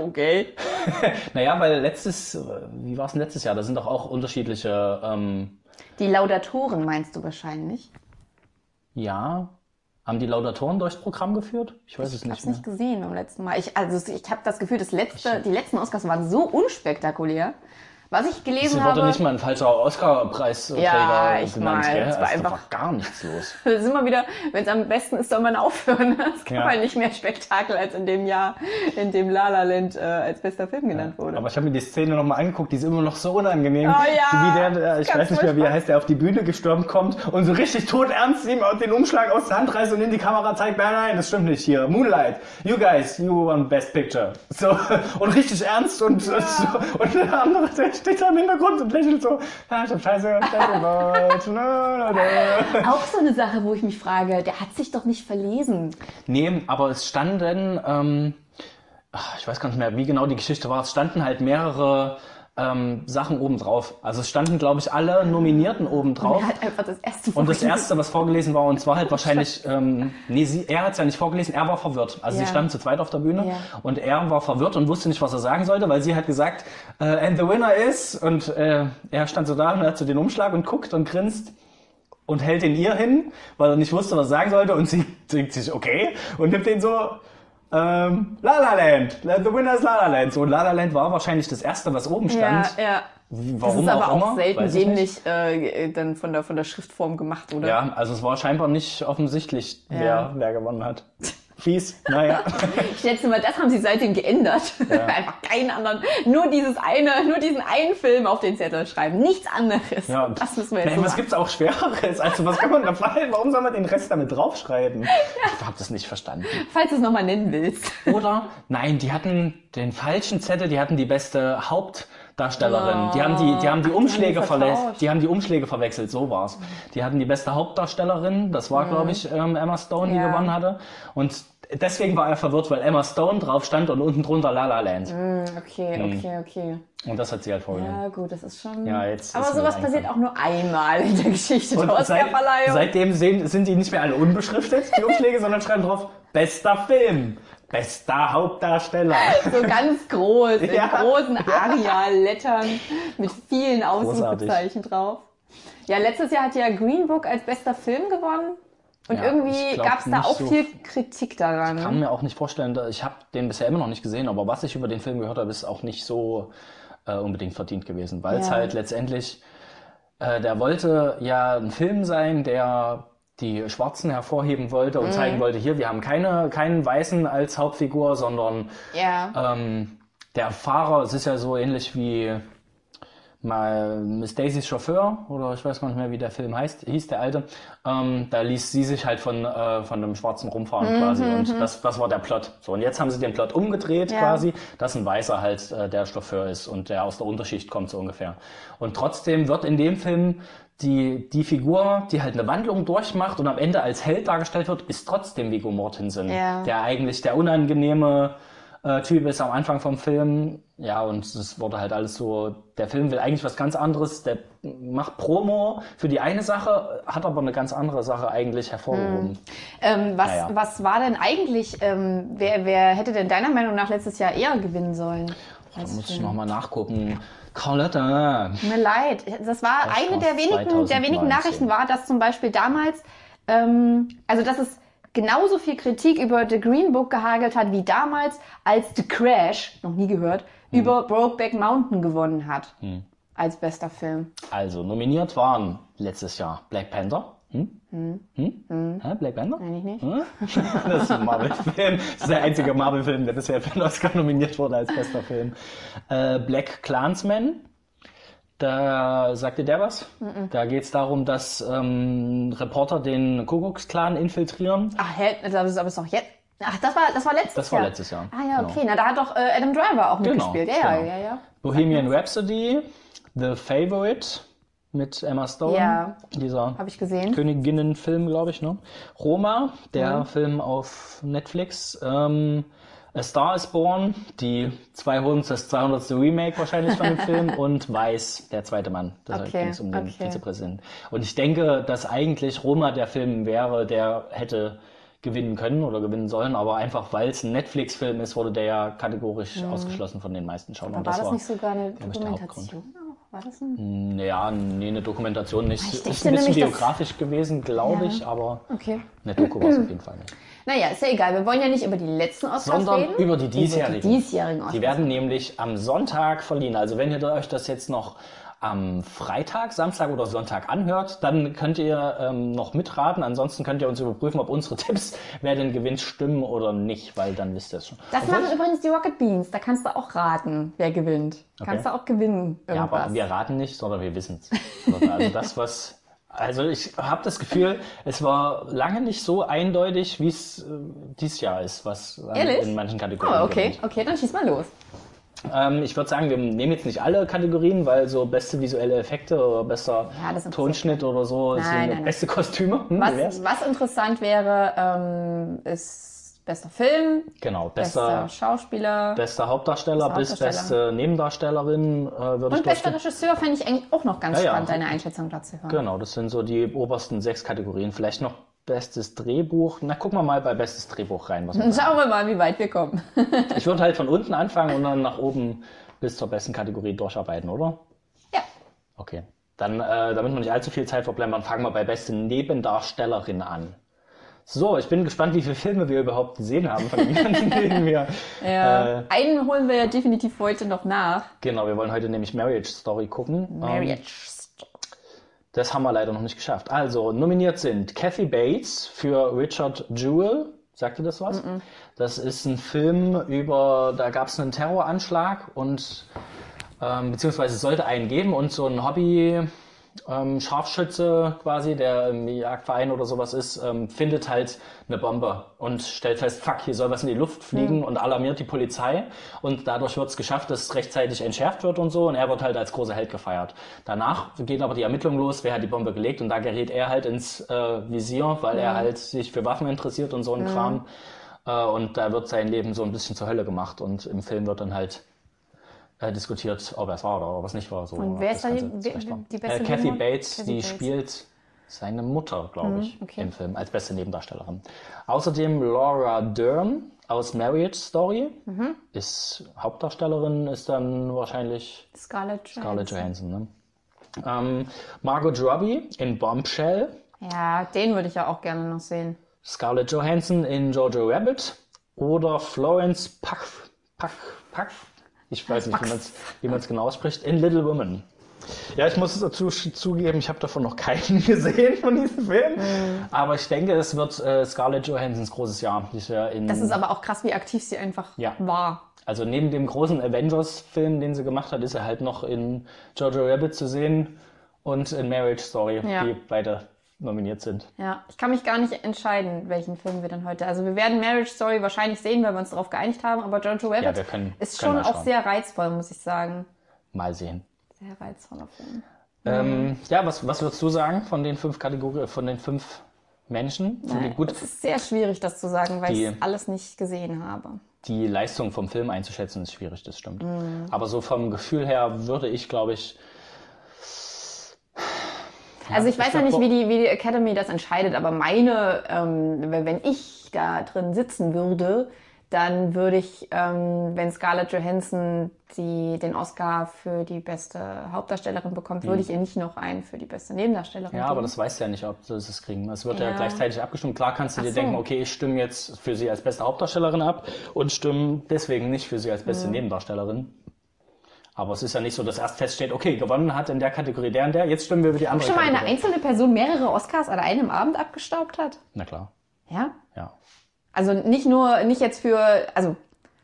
Okay. Naja, weil letztes, äh, wie war es denn letztes Jahr? Da sind doch auch unterschiedliche, ähm, Die Laudatoren meinst du wahrscheinlich? ja, haben die Laudatoren durchs Programm geführt? Ich weiß es Ich habe nicht es nicht gesehen beim letzten Mal. Ich, also ich habe das Gefühl, das letzte, die letzten Oscars waren so unspektakulär. Was ich gelesen Es wurde habe, nicht mal ein falscher Oscar-Preisträger Ja, ich genannt, mein, gell? es war Also, einfach- gar nichts los. das ist immer wieder, wenn es am besten ist, soll man aufhören. Es gab Ja. halt nicht mehr Spektakel als in dem Jahr, in dem La La Land äh, als bester Film genannt wurde. Aber ich habe mir die Szene nochmal angeguckt, die ist immer noch so unangenehm. Oh ja, wie der, der ich weiß nicht mehr, wie er heißt, der auf die Bühne gestürmt kommt und so richtig todernst ihm den Umschlag aus der Hand reißt und in die Kamera zeigt, nein, nein, das stimmt nicht hier. Moonlight, you guys, you won Best Picture. So, und richtig ernst und, so, und der andere, der steht da im Hintergrund und lächelt so, ja, ich hab scheiße, scheiße na, na, na. Auch so eine Sache, wo ich mich frage, der hat sich doch nicht verlesen. Nee, aber es standen, ähm, ach, ich weiß gar nicht mehr, wie genau die Geschichte war, es standen halt mehrere ähm, Sachen oben drauf. Also es standen, glaube ich, alle Nominierten oben drauf. Er hat einfach das erste Und das erste, was vorgelesen war, und zwar halt wahrscheinlich, ähm, nee, sie, er hat es ja nicht vorgelesen, er war verwirrt. Also Ja. sie standen zu zweit auf der Bühne Ja. und er war verwirrt und wusste nicht, was er sagen sollte, weil sie hat gesagt, äh, and the winner is, und äh, er stand so da und hat so den Umschlag und guckt und grinst und hält den ihr hin, weil er nicht wusste, was er sagen sollte und sie denkt sich, okay, und nimmt den so, ähm, La La Land, the winner is La La Land. So, La La Land war wahrscheinlich das erste, was oben Ja, stand. ja. Das Warum ist aber auch, immer, selten dämlich äh, dann von der, von der Schriftform gemacht, oder? Ja, also es war scheinbar nicht offensichtlich, Ja. wer, wer gewonnen hat. Fies, naja. Ich schätze mal, das haben sie seitdem geändert. Einfach keinen anderen, nur dieses eine, nur diesen einen Film auf den Zettel schreiben. Nichts anderes. Ja, das müssen wir jetzt Nein, so was machen. gibt's auch Schwereres? Also was kann man da fallen? Warum soll man den Rest damit draufschreiben? Ich habe das nicht verstanden. Falls du es nochmal nennen willst. Oder, nein, die hatten den falschen Zettel, die hatten die beste Hauptdarstellerin. Die haben die, die haben die Ach, Umschläge die die verwechselt. Die haben die Umschläge verwechselt, so war's. Die hatten die beste Hauptdarstellerin, das war, glaube ich, ähm, Emma Stone, die Ja. gewonnen hatte. Und deswegen war er verwirrt, weil Emma Stone drauf stand und unten drunter La La Land. Okay, okay, okay. Und das hat sie halt vorgelesen. Ja, gut, das ist schon. Ja, jetzt Aber sowas passiert auch nur einmal in der Geschichte der Und seit, Oscarverleihung. seitdem sehen, sind die nicht mehr alle unbeschriftet, die Umschläge, sondern schreiben drauf, bester Film, bester Hauptdarsteller. so ganz groß, in Ja. großen Aria-Lettern mit vielen. Ausrufezeichen drauf. Ja, letztes Jahr hat ja Green Book als bester Film gewonnen. Und Ja, irgendwie ich gab es da auch so- viel Kritik daran. kann mir auch nicht vorstellen, ich habe den bisher immer noch nicht gesehen, aber was ich über den Film gehört habe, ist auch nicht so äh, unbedingt verdient gewesen, weil es Ja. halt letztendlich, äh, der wollte ja ein Film sein, der die Schwarzen hervorheben wollte Mhm. und zeigen wollte, hier, wir haben keine, keinen Weißen als Hauptfigur, sondern Ja. ähm, der Fahrer, es ist ja so ähnlich wie mal Miss Daisys Chauffeur oder ich weiß gar nicht mehr, wie der Film heißt, hieß der alte. Ähm, da ließ sie sich halt von, äh, von einem Schwarzen rumfahren quasi und das, das war der Plot. So und jetzt haben sie den Plot umgedreht Ja. quasi, dass ein Weißer halt äh, der Chauffeur ist und der aus der Unterschicht kommt so ungefähr. Und trotzdem wird in dem Film die, die Figur, die halt eine Wandlung durchmacht und am Ende als Held dargestellt wird, ist trotzdem Viggo Mortensen, Ja. der eigentlich der unangenehme äh, Typ ist am Anfang vom Film. Ja, und es wurde halt alles so, der Film will eigentlich was ganz anderes, der macht Promo für die eine Sache, hat aber eine ganz andere Sache eigentlich hervorgehoben. Ähm, was, Naja. was war denn eigentlich, ähm, wer, wer hätte denn deiner Meinung nach letztes Jahr eher gewinnen sollen? Da muss ich nochmal nachgucken. Carlotta. Mir leid. Das war Das eine der wenigen, der wenigen 2019. Nachrichten war, dass zum Beispiel damals, ähm, also dass es genauso viel Kritik über The Green Book gehagelt hat, wie damals, als The Crash, noch nie gehört, Hm. über Brokeback Mountain gewonnen hat. Als bester Film. Also, nominiert waren letztes Jahr Black Panther. Hm? Hm? Hä, Black Panther? Eigentlich nicht. Hm? Das ist ein Marvel-Film. Das ist der einzige Marvel-Film, der bisher für den Oscar nominiert wurde als bester Film. Äh, Black Clansman. Da sagte der was. Da geht es darum, dass ähm, Reporter den Kuckucksklan infiltrieren. Ach, hä? Das ist aber doch jetzt. Ach, das war, das war letztes Das war Jahr. letztes Jahr, Ah ja, genau. okay. Na, da hat doch äh, Adam Driver auch Genau, mitgespielt. Ja, ja, genau. ja, ja. Bohemian Rhapsody, The Favorite mit Emma Stone. Ja. Dieser Habe ich gesehen. Königinnen-Film, glaube ich, ne? Roma, der Mhm. Film auf Netflix. Ähm, A Star is Born, die 200, das 200. Remake wahrscheinlich von dem Film und Weiß, der zweite Mann. Da Okay, ging es um den okay. Vizepräsidenten. Und ich denke, dass eigentlich Roma der Film wäre, der hätte gewinnen können oder gewinnen sollen, aber einfach weil es ein Netflix-Film ist, wurde der ja kategorisch ausgeschlossen von den meisten Schauern. Mhm. War das, nicht sogar eine Dokumentation? War das ein... Ja, nee, eine Dokumentation nicht. Ich ist ein bisschen nämlich, biografisch gewesen, glaube ich, aber Okay. eine Doku war es auf jeden Fall nicht. Naja, ist ja egal. Wir wollen ja nicht über die letzten Oscars Sondern reden. über die diesjährigen. Über die diesjährigen Oscars. Die werden nämlich am Sonntag verliehen. Also wenn ihr euch das jetzt noch am Freitag, Samstag oder Sonntag anhört, dann könnt ihr ähm, noch mitraten. Ansonsten könnt ihr uns überprüfen, ob unsere Tipps, wer denn gewinnt, stimmen oder nicht, weil dann wisst ihr es schon. Das Obwohl- machen übrigens die Rocket Beans. Da kannst du auch raten, wer gewinnt. Kannst du auch gewinnen. Ja, Irgendwas. aber wir raten nicht, sondern wir wissen es. Also das, was. Also ich habe das Gefühl, es war lange nicht so eindeutig, wie es äh, dieses Jahr ist, was Ehrlich? in manchen Kategorien. Oh, okay, gewinnt. okay, dann schieß mal los. Ähm, ich würde sagen, wir nehmen jetzt nicht alle Kategorien, weil so beste visuelle Effekte oder bester Ja, Tonschnitt oder so Nein, sind nein, nein. beste Kostüme. Hm? Was, was interessant wäre, ähm, ist bester Film, Genau, bester bester, Schauspieler bester Hauptdarsteller Bester bis Hauptdarsteller. beste Nebendarstellerin äh, würde ich und bester. Regisseur fände ich eigentlich auch noch ganz Ja, ja. spannend, deine Einschätzung dazu hören. Genau, das sind so die obersten sechs Kategorien. Vielleicht noch bestes Drehbuch. Na, gucken wir mal bei bestes Drehbuch rein. Was Schauen wir mal, wie weit wir kommen. Ich würde halt von unten anfangen und dann nach oben bis zur besten Kategorie durcharbeiten, oder? ja. Okay. Dann, äh, damit wir nicht allzu viel Zeit verbleiben, dann fangen wir bei beste Nebendarstellerin an. So, ich bin gespannt, wie viele Filme wir überhaupt gesehen haben von den ganzen, denen wir. Ja. Äh, Einen holen wir ja definitiv heute noch nach. genau, wir wollen heute nämlich Marriage Story gucken. Ähm, Marriage. das haben wir leider noch nicht geschafft. Also, nominiert sind Kathy Bates für Richard Jewell. Sagt ihr das was? Das ist ein Film über, da gab es einen Terroranschlag und ähm, beziehungsweise es sollte einen geben und so ein Hobby ähm, Scharfschütze quasi, der im Jagdverein oder sowas ist, ähm, findet halt eine Bombe und stellt fest, fuck, hier soll was in die Luft fliegen und alarmiert die Polizei. Und dadurch wird es geschafft, dass es rechtzeitig entschärft wird und so. Und er wird halt als großer Held gefeiert. Danach gehen aber die Ermittlungen los, wer hat die Bombe gelegt. Und da gerät er halt ins äh, Visier, weil er halt sich für Waffen interessiert und so ein Kram. Äh, und da wird sein Leben so ein bisschen zur Hölle gemacht. Und im Film wird dann halt äh, diskutiert, ob er es war oder ob es nicht war. So, Und wer ist da die- die beste äh, Kathy Bates, Kathy die Bates. spielt seine Mutter, glaube ich, okay. im Film als beste Nebendarstellerin. Außerdem Laura Dern aus Marriage Story Mhm. ist Hauptdarstellerin, ist dann wahrscheinlich Scarlett Johansson. Scarlett Johansson. Ne? Ähm, Margot Robbie in Bombshell, Ja, den würde ich ja auch gerne noch sehen. Scarlett Johansson in Jojo Rabbit oder Florence Puck, Puck, Puck, ich weiß nicht, wie man es genau ausspricht, in Little Women. Ja, ich muss es dazu zugeben, ich habe davon noch keinen gesehen von diesem Film. Aber ich denke, es wird äh, Scarlett Johansons großes Jahr. In, Das ist aber auch krass, wie aktiv sie einfach Ja. war. also neben dem großen Avengers-Film, den sie gemacht hat, ist er halt noch in Jojo Rabbit zu sehen und in Marriage Story, Ja. die beide nominiert sind. Ja, ich kann mich gar nicht entscheiden, welchen Film wir dann heute. Also wir werden Marriage Story wahrscheinlich sehen, weil wir uns darauf geeinigt haben, aber Jojo Rabbit Ja, wir können- ist schon auch sehr reizvoll, muss ich sagen. Mal sehen. Sehr reizvoller Film. Ähm, ja, was, was würdest du sagen von den fünf Kategorien, von den fünf Menschen? Gut, Es ist sehr schwierig, das zu sagen, weil Die- ich alles nicht gesehen habe. die Leistung vom Film einzuschätzen, ist schwierig, das stimmt. Aber so vom Gefühl her würde ich, glaube ich, Also ich weiß ja nicht, wie die, wie die Academy das entscheidet, aber meine, ähm, wenn ich da drin sitzen würde, dann würde ich, ähm, wenn Scarlett Johansson die, den Oscar für die beste Hauptdarstellerin bekommt, würde ich ihr nicht noch einen für die beste Nebendarstellerin ja, aber geben. das weißt du ja nicht, ob sie es kriegen. Es wird ja, Ja. gleichzeitig abgestimmt. Klar kannst du Ach dir so. denken, okay, ich stimme jetzt für sie als beste Hauptdarstellerin ab und stimme deswegen nicht für sie als Mhm. beste Nebendarstellerin. Aber es ist ja nicht so, dass erst feststeht, okay, gewonnen hat in der Kategorie der und der, jetzt stimmen wir über die andere Schon mal eine Kategorie. einzelne Person mehrere Oscars an einem Abend abgestaubt hat? Na klar, Ja? ja. Also nicht nur, nicht jetzt für, also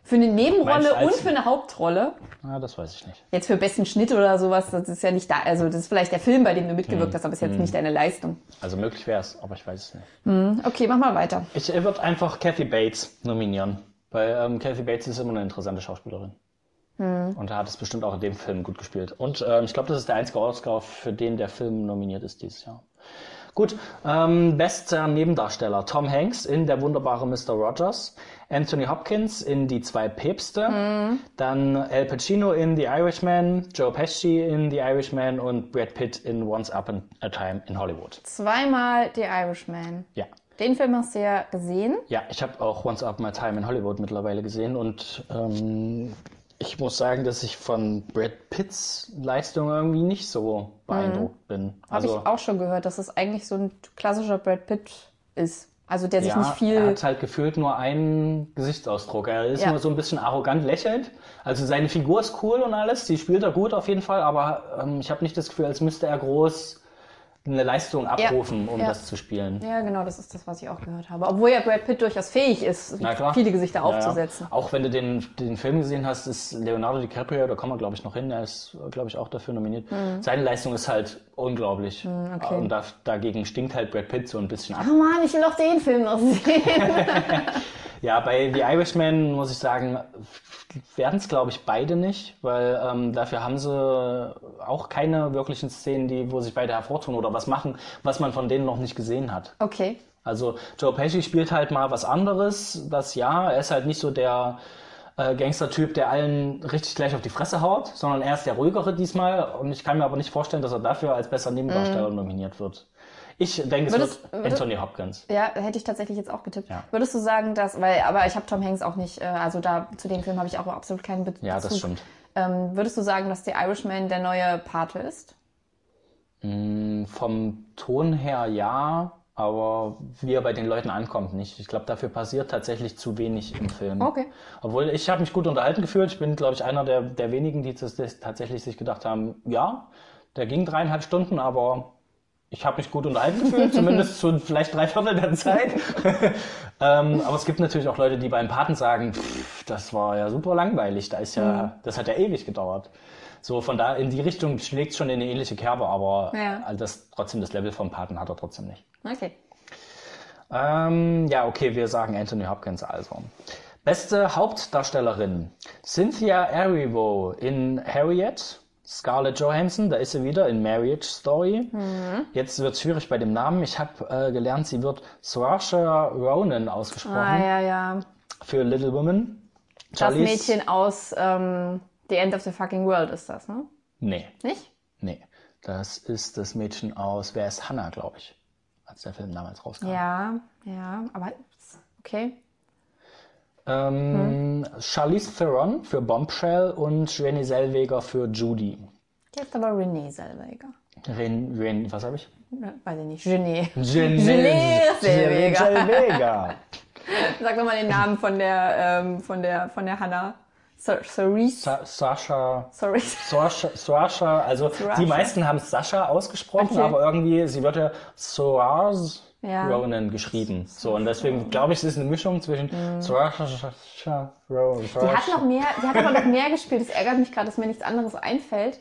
Für eine Nebenrolle und für eine Hauptrolle. Ah, das weiß ich nicht. Jetzt für besten Schnitt oder sowas, das ist ja nicht da. Also das ist vielleicht der Film, bei dem du mitgewirkt hast, aber ist jetzt nicht deine Leistung. Also möglich wäre es, aber ich weiß es nicht. Hm, Okay, mach mal weiter. Ich würde einfach Kathy Bates nominieren. Weil ähm, Kathy Bates ist immer eine interessante Schauspielerin. Und da hat es bestimmt auch in dem Film gut gespielt. Und ähm, ich glaube, das ist der einzige Oscar, für den der Film nominiert ist dieses Jahr. Gut, ähm, bester Nebendarsteller. Tom Hanks in Der wunderbare Mr. Rogers. Anthony Hopkins in Die zwei Päpste. Dann Al Pacino in The Irishman. Joe Pesci in The Irishman. Und Brad Pitt in Once Upon a Time in Hollywood. Zweimal The Irishman. Ja. Den Film hast du ja gesehen. Ja, ich habe auch Once Upon a Time in Hollywood mittlerweile gesehen und ähm, ich muss sagen, dass ich von Brad Pitts Leistung irgendwie nicht so beeindruckt bin. Habe Also ich auch schon gehört, dass es eigentlich so ein klassischer Brad Pitt ist. Also der sich ja, nicht er viel. hat halt gefühlt nur einen Gesichtsausdruck. Er ist Ja. nur so ein bisschen arrogant lächelnd. Also seine Figur ist cool und alles, die spielt er gut auf jeden Fall, aber ähm, ich habe nicht das Gefühl, als müsste er groß eine Leistung abrufen, um ja. das zu spielen. Ja, genau, das ist das, was ich auch gehört habe. Obwohl ja Brad Pitt durchaus fähig ist, viele Gesichter Ja, ja. aufzusetzen. Auch wenn du den, den Film gesehen hast, ist Leonardo DiCaprio, da kommen wir glaube ich noch hin, er ist glaube ich auch dafür nominiert. Seine Leistung ist halt unglaublich. Mhm. okay. Und da, dagegen stinkt halt Brad Pitt so ein bisschen ab. Oh Mann, ich will auch den Film noch sehen. Ja, bei The Irishman muss ich sagen, werden es glaube ich beide nicht, weil ähm, dafür haben sie auch keine wirklichen Szenen, die, wo sich beide hervortun oder was machen, was man von denen noch nicht gesehen hat. Okay. Also Joe Pesci spielt halt mal was anderes. Das ja, er ist halt nicht so der äh, Gangster-Typ, der allen richtig gleich auf die Fresse haut, sondern er ist der ruhigere diesmal. Und ich kann mir aber nicht vorstellen, dass er dafür als besser Nebendarsteller nominiert wird. Ich denke, es. Würdest- wird würdest- Anthony Hopkins. Ja, hätte ich tatsächlich jetzt auch getippt. Ja. Würdest du sagen, dass, weil, aber ich habe Tom Hanks auch nicht, äh, also da zu dem Film habe ich auch absolut keinen Bezug. Ja, das stimmt. Ähm, würdest du sagen, dass The Irishman der neue Pate ist? Mm, Vom Ton her ja, aber wie er bei den Leuten ankommt nicht. Ich glaube, dafür passiert tatsächlich zu wenig im Film. Okay. Obwohl ich habe mich gut unterhalten gefühlt. Ich bin, glaube ich, einer der, der wenigen, die das, das tatsächlich sich gedacht haben, ja, der ging dreieinhalb Stunden, aber ich habe mich gut unterhalten gefühlt, zumindest zu vielleicht drei Viertel der Zeit. ähm, aber es gibt natürlich auch Leute, die beim Paten sagen, pff, das war ja super langweilig, da ist ja, das hat ja ewig gedauert. So von da in die Richtung schlägt schon in eine ähnliche Kerbe, aber Ja. das trotzdem das Level vom Paten hat er trotzdem nicht. Okay. Ähm, ja, okay, wir sagen Anthony Hopkins also. Beste Hauptdarstellerin. Cynthia Erivo in Harriet. Scarlett Johansson, da ist sie wieder in Marriage Story. Jetzt wird schwierig bei dem Namen. Ich habe äh, gelernt, sie wird Saoirse Ronan ausgesprochen Ah, ja, ja. für Little Women. Das Charlize- Mädchen aus ähm, The End of the Fucking World ist das, ne? Nee, Nicht? nee. Das ist das Mädchen aus Wer ist Hannah, glaube ich. Als der Film damals rauskam. Ja, ja, aber okay. Ähm, Charlize Theron für Bombshell und Renée Zellweger für Judy. Jetzt aber Renee Zellweger. Ren, Ren, was habe ich? Weiß ich nicht. Renée Renée Zellweger. Zellweger. Sag doch mal den Namen von der, ähm, von der, von der Hannah. Sa- Cerise. Sa Sascha, Sorry. Sascha, Sascha, also Sascha. die meisten haben Sascha ausgesprochen, Okay. aber irgendwie, sie wird ja Soars Ja. Ronan geschrieben. So, und deswegen glaube ich, es ist eine Mischung zwischen Sascha Ronan. Mhm. Die hat noch mehr, die hat aber noch mehr gespielt. Es ärgert mich gerade, dass mir nichts anderes einfällt.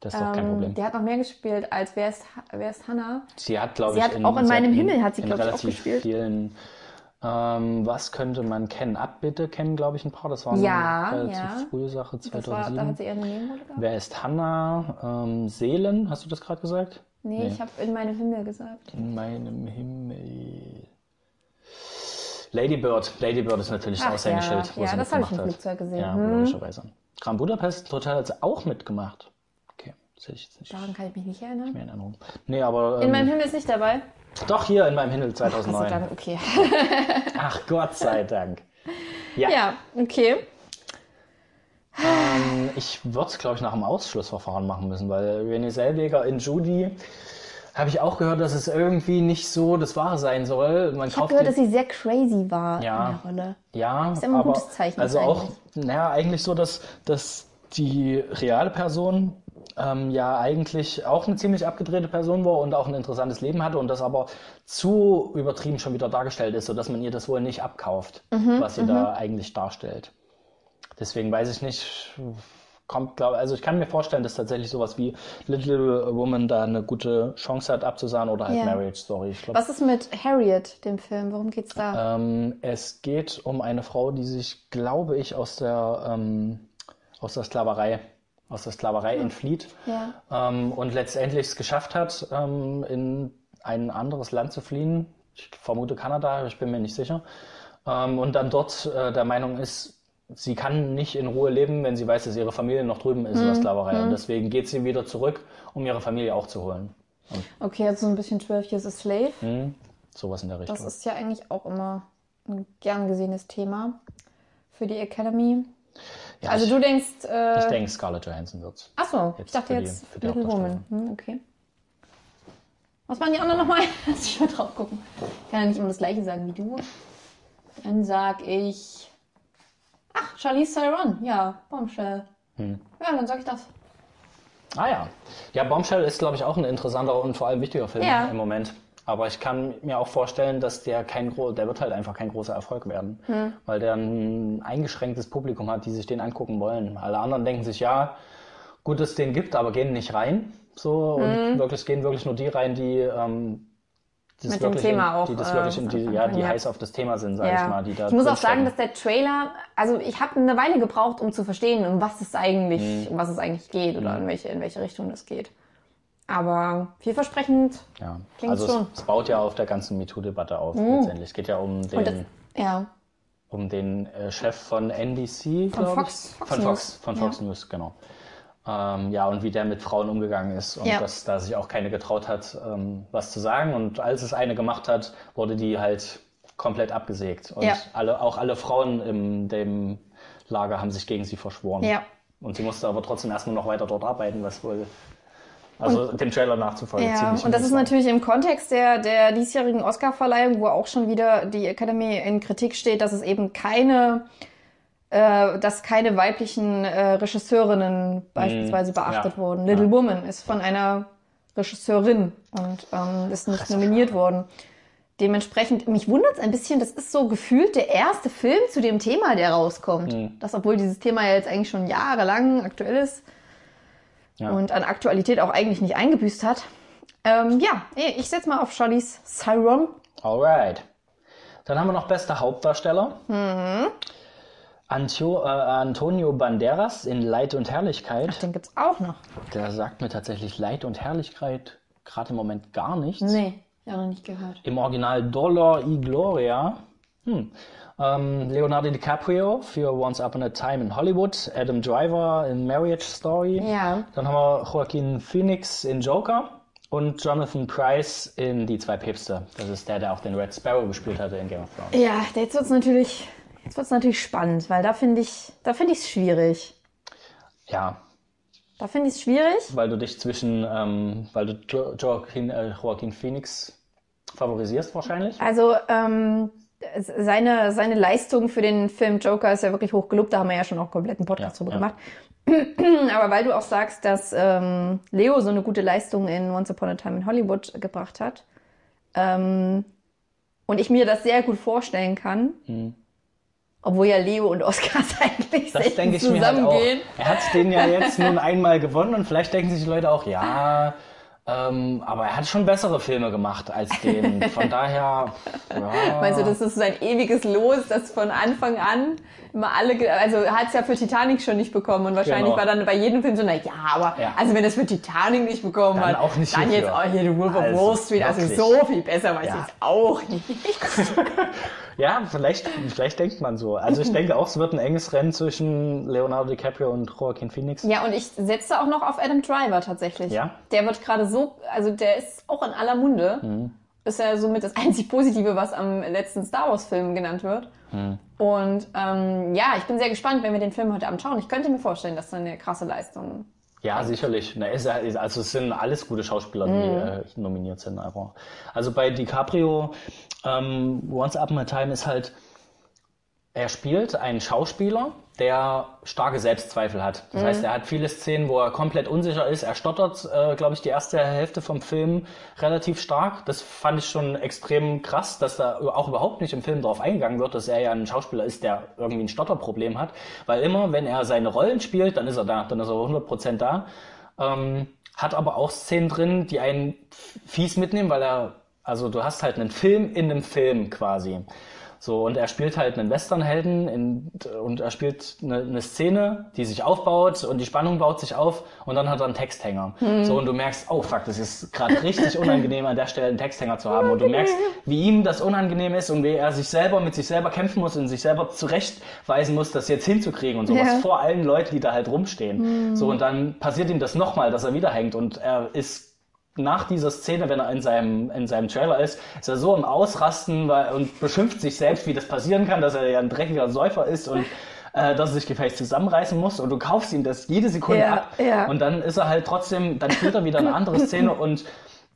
Das ist doch kein Ähm, Problem. Die hat noch mehr gespielt als Wer ist, wer ist Hannah? Sie hat, glaube ich, hat auch in meinem Himmel hat sie, in glaub ich, auch gespielt. vielen. Ähm, was könnte man kennen? Abbitte kennen, glaube ich, ein paar. Das war eine Ja, relativ ja. frühe Sache, Das war, 2007. da hat sie eine Nebenrolle gehabt. Wer ist Hannah? Ähm, Seelen, hast du das gerade gesagt? Nee, ich habe in meinem Himmel gesagt. In meinem Himmel. Lady Bird. Lady Bird ist natürlich das Ach Aushängeschild, ja, wo ja, sie das habe ich im. Flugzeug gesehen. Ja, Hm. logischerweise. Grand Budapest Hotel hat sie auch mitgemacht. Okay, das hätte ich jetzt nicht Daran kann ich mich nicht erinnern. mehr in Erinnerung. Nee, aber In ähm, meinem Himmel ist nicht dabei. Doch hier in meinem Himmel Gott sei 2009. Dank, okay. Ach Gott sei Dank. Ja, Ja, okay. Ähm, ich würde es, glaube ich, nach dem Ausschlussverfahren machen müssen, weil René Selweger in Judy habe ich auch gehört, dass es irgendwie nicht so das Wahre sein soll. Man Ich habe gehört, dass sie sehr crazy war Ja. in der Rolle. Ja, Ist immer ein aber gutes Zeichen also auch, eigentlich. naja, eigentlich so, dass, dass die reale Person ähm, ja eigentlich auch eine ziemlich abgedrehte Person war und auch ein interessantes Leben hatte und das aber zu übertrieben schon wieder dargestellt ist, sodass man ihr das wohl nicht abkauft, Mhm, was sie da eigentlich darstellt. deswegen weiß ich nicht, kommt, glaube also ich kann mir vorstellen, dass tatsächlich sowas wie Little Woman da eine gute Chance hat abzusahen oder halt Ja. Marriage Story. Ich glaube, Was ist mit Harriet, dem Film? Worum geht's da? ähm, es geht um eine Frau, die sich, glaube ich, aus der ähm, aus der Sklaverei aus der Sklaverei entflieht Ja. ähm, und letztendlich es geschafft hat, ähm, in ein anderes Land zu fliehen. Ich vermute Kanada, ich bin mir nicht sicher. Ähm, und dann dort äh, der Meinung ist, sie kann nicht in Ruhe leben, wenn sie weiß, dass ihre Familie noch drüben ist in der Sklaverei. Und deswegen geht sie wieder zurück, um ihre Familie auch zu holen. Okay, also so ein bisschen 12 Years a Slave. Hm? Sowas in der Richtung. Das ist ja eigentlich auch immer ein gern gesehenes Thema für die Academy. Ja, Also ich, du denkst, äh, ich denke, Scarlett Johansson wird's. ach so, ich dachte für die- jetzt für die Little Woman. Hm, okay. Was waren die anderen nochmal? Lass ich mal drauf gucken. Ich kann ja nicht immer das gleiche sagen wie du. Dann sag ich. Ach, Charlize Theron. Ja, Bombshell. Hm. Ja, dann sag ich das. Ah ja. Ja, Bombshell ist, glaube ich, auch ein interessanter und vor allem wichtiger Film Ja. im Moment. Aber ich kann mir auch vorstellen, dass der kein gro der wird halt einfach kein großer Erfolg werden. Hm. Weil der ein eingeschränktes Publikum hat, die sich den angucken wollen. Alle anderen denken sich, ja, gut, dass es den gibt, aber gehen nicht rein. So und wirklich gehen wirklich nur die rein, die ähm, das Hm. Mit dem wirklich Thema in, auch, die das äh, wirklich in die, ja, die ja. heiß auf das Thema sind, sag ich mal, die da ich muss auch sagen, dass der Trailer, also ich habe eine Weile gebraucht, um zu verstehen, um was es eigentlich, Mhm. um was es eigentlich geht oder in welche, in welche Richtung das geht. Aber vielversprechend. ja. klingt also schon. Mhm. Es, es baut ja auf der ganzen MeToo-Debatte auf letztendlich. Es geht ja um den das, ja, um den äh, Chef von NBC, Von Fox-. Fox von News. Fox, von Fox News, genau. Ähm, ja, und wie der mit Frauen umgegangen ist und Ja. dass da sich auch keine getraut hat, ähm, was zu sagen. Und als es eine gemacht hat, wurde die halt komplett abgesägt. Und Ja. alle, auch alle Frauen in dem Lager haben sich gegen sie verschworen. Ja. Und sie musste aber trotzdem erstmal noch weiter dort arbeiten, was wohl, also dem Trailer nachzufolgen, Ja, und das ist natürlich im Kontext der, der diesjährigen Oscar-Verleihung, wo auch schon wieder die Academy in Kritik steht, dass es eben keine, äh, dass keine weiblichen äh, Regisseurinnen beispielsweise beachtet ja, wurden. Little Woman ist von einer Regisseurin und ähm, ist nicht nominiert worden. Dementsprechend, mich wundert es ein bisschen, das ist so gefühlt der erste Film zu dem Thema, der rauskommt. Mhm. Das, obwohl dieses Thema ja jetzt eigentlich schon jahrelang aktuell ist Ja. und an Aktualität auch eigentlich nicht eingebüßt hat. Ähm, ja, ich setze mal auf Charlize Theron. Alright. Dann haben wir noch bester Hauptdarsteller. Mhm. Antio, äh, Antonio Banderas in Leid und Herrlichkeit. Den gibt's auch noch. Der sagt mir tatsächlich Leid und Herrlichkeit gerade im Moment gar nichts. Nee, ja noch nicht gehört. Im Original Dolor y Gloria. Hm. Ähm, Leonardo DiCaprio für Once Upon a Time in Hollywood. Adam Driver in Marriage Story. Ja. Dann haben wir Joaquin Phoenix in Joker. Und Jonathan Price in Die zwei Päpste. Das ist der, der auch den Red Sparrow gespielt hatte in Game of Thrones. Ja, jetzt wird's natürlich, jetzt wird's natürlich spannend, weil da finde ich, da finde ich es schwierig. Ja, Da finde ich es schwierig. weil du dich zwischen, ähm, weil du jo Joaquin, äh, Joaquin Phoenix favorisierst wahrscheinlich. Also ähm, seine, seine Leistung für den Film Joker ist ja wirklich hoch gelobt. Da haben wir ja schon auch einen kompletten Podcast Ja, drüber ja. gemacht. Aber weil du auch sagst, dass ähm, Leo so eine gute Leistung in Once Upon a Time in Hollywood gebracht hat ähm, und ich mir das sehr gut vorstellen kann, obwohl ja Leo und Oscars eigentlich Mhm. Das denke ich mir halt auch. zusammengehen. Er hat den ja jetzt nun einmal gewonnen und vielleicht denken sich die Leute auch, ja, ähm, aber er hat schon bessere Filme gemacht als den. Von daher, ja. Meinst du, das ist sein ewiges Los, das von Anfang an immer alle, also er hat es ja für Titanic schon nicht bekommen und wahrscheinlich Genau. war dann bei jedem Film so, na ja, aber Ja. also wenn es für Titanic nicht bekommen Dann hat, auch nicht dann hierfür. jetzt auch hier The Wolf of Also, Wall Street, also wirklich. so viel besser weiß Ja. ich jetzt auch nicht. Ja, vielleicht, vielleicht denkt man so. Also ich denke auch, es wird ein enges Rennen zwischen Leonardo DiCaprio und Joaquin Phoenix. Ja, und ich setze auch noch auf Adam Driver tatsächlich. Ja? Der wird gerade so, also der ist auch in aller Munde. Mhm. Ist ja somit das einzig Positive, was am letzten Star Wars Film genannt wird. Mhm. Und ähm, ja, ich bin sehr gespannt, wenn wir den Film heute Abend schauen. Ich könnte mir vorstellen, dass da eine krasse Leistung Ja, sicherlich. Na, ist, also es sind alles gute Schauspieler, die Mhm. äh, nominiert sind. Aber also bei DiCaprio, ähm, Once Upon a Time ist halt, er spielt einen Schauspieler, der starke Selbstzweifel hat. Das heißt, er hat viele Szenen, wo er komplett unsicher ist. Er stottert, äh, glaube ich, die erste Hälfte vom Film relativ stark. Das fand ich schon extrem krass, dass da auch überhaupt nicht im Film darauf eingegangen wird, dass er ja ein Schauspieler ist, der irgendwie ein Stotterproblem hat. Weil immer, wenn er seine Rollen spielt, dann ist er da, dann ist er 100% da. Ähm, hat aber auch Szenen drin, die einen fies mitnehmen, weil er, also du hast halt einen Film in einem Film quasi. So, und er spielt halt einen Westernhelden in, und er spielt eine, eine Szene, die sich aufbaut und die Spannung baut sich auf und dann hat er einen Texthänger. So, und du merkst, oh fuck, das ist gerade richtig unangenehm an der Stelle einen Texthänger zu haben. Und du merkst, wie ihm das unangenehm ist und wie er sich selber mit sich selber kämpfen muss und sich selber zurechtweisen muss, das jetzt hinzukriegen und sowas Ja. vor allen Leuten, die da halt rumstehen. So, und dann passiert ihm das nochmal, dass er wieder hängt und er ist nach dieser Szene, wenn er in seinem, in seinem Trailer ist, ist er so im Ausrasten weil, und beschimpft sich selbst, wie das passieren kann, dass er ja ein dreckiger Säufer ist und äh, dass er sich gefälligst zusammenreißen muss und du kaufst ihm das jede Sekunde Ja, ab ja. und dann ist er halt trotzdem, dann spielt er wieder eine andere Szene und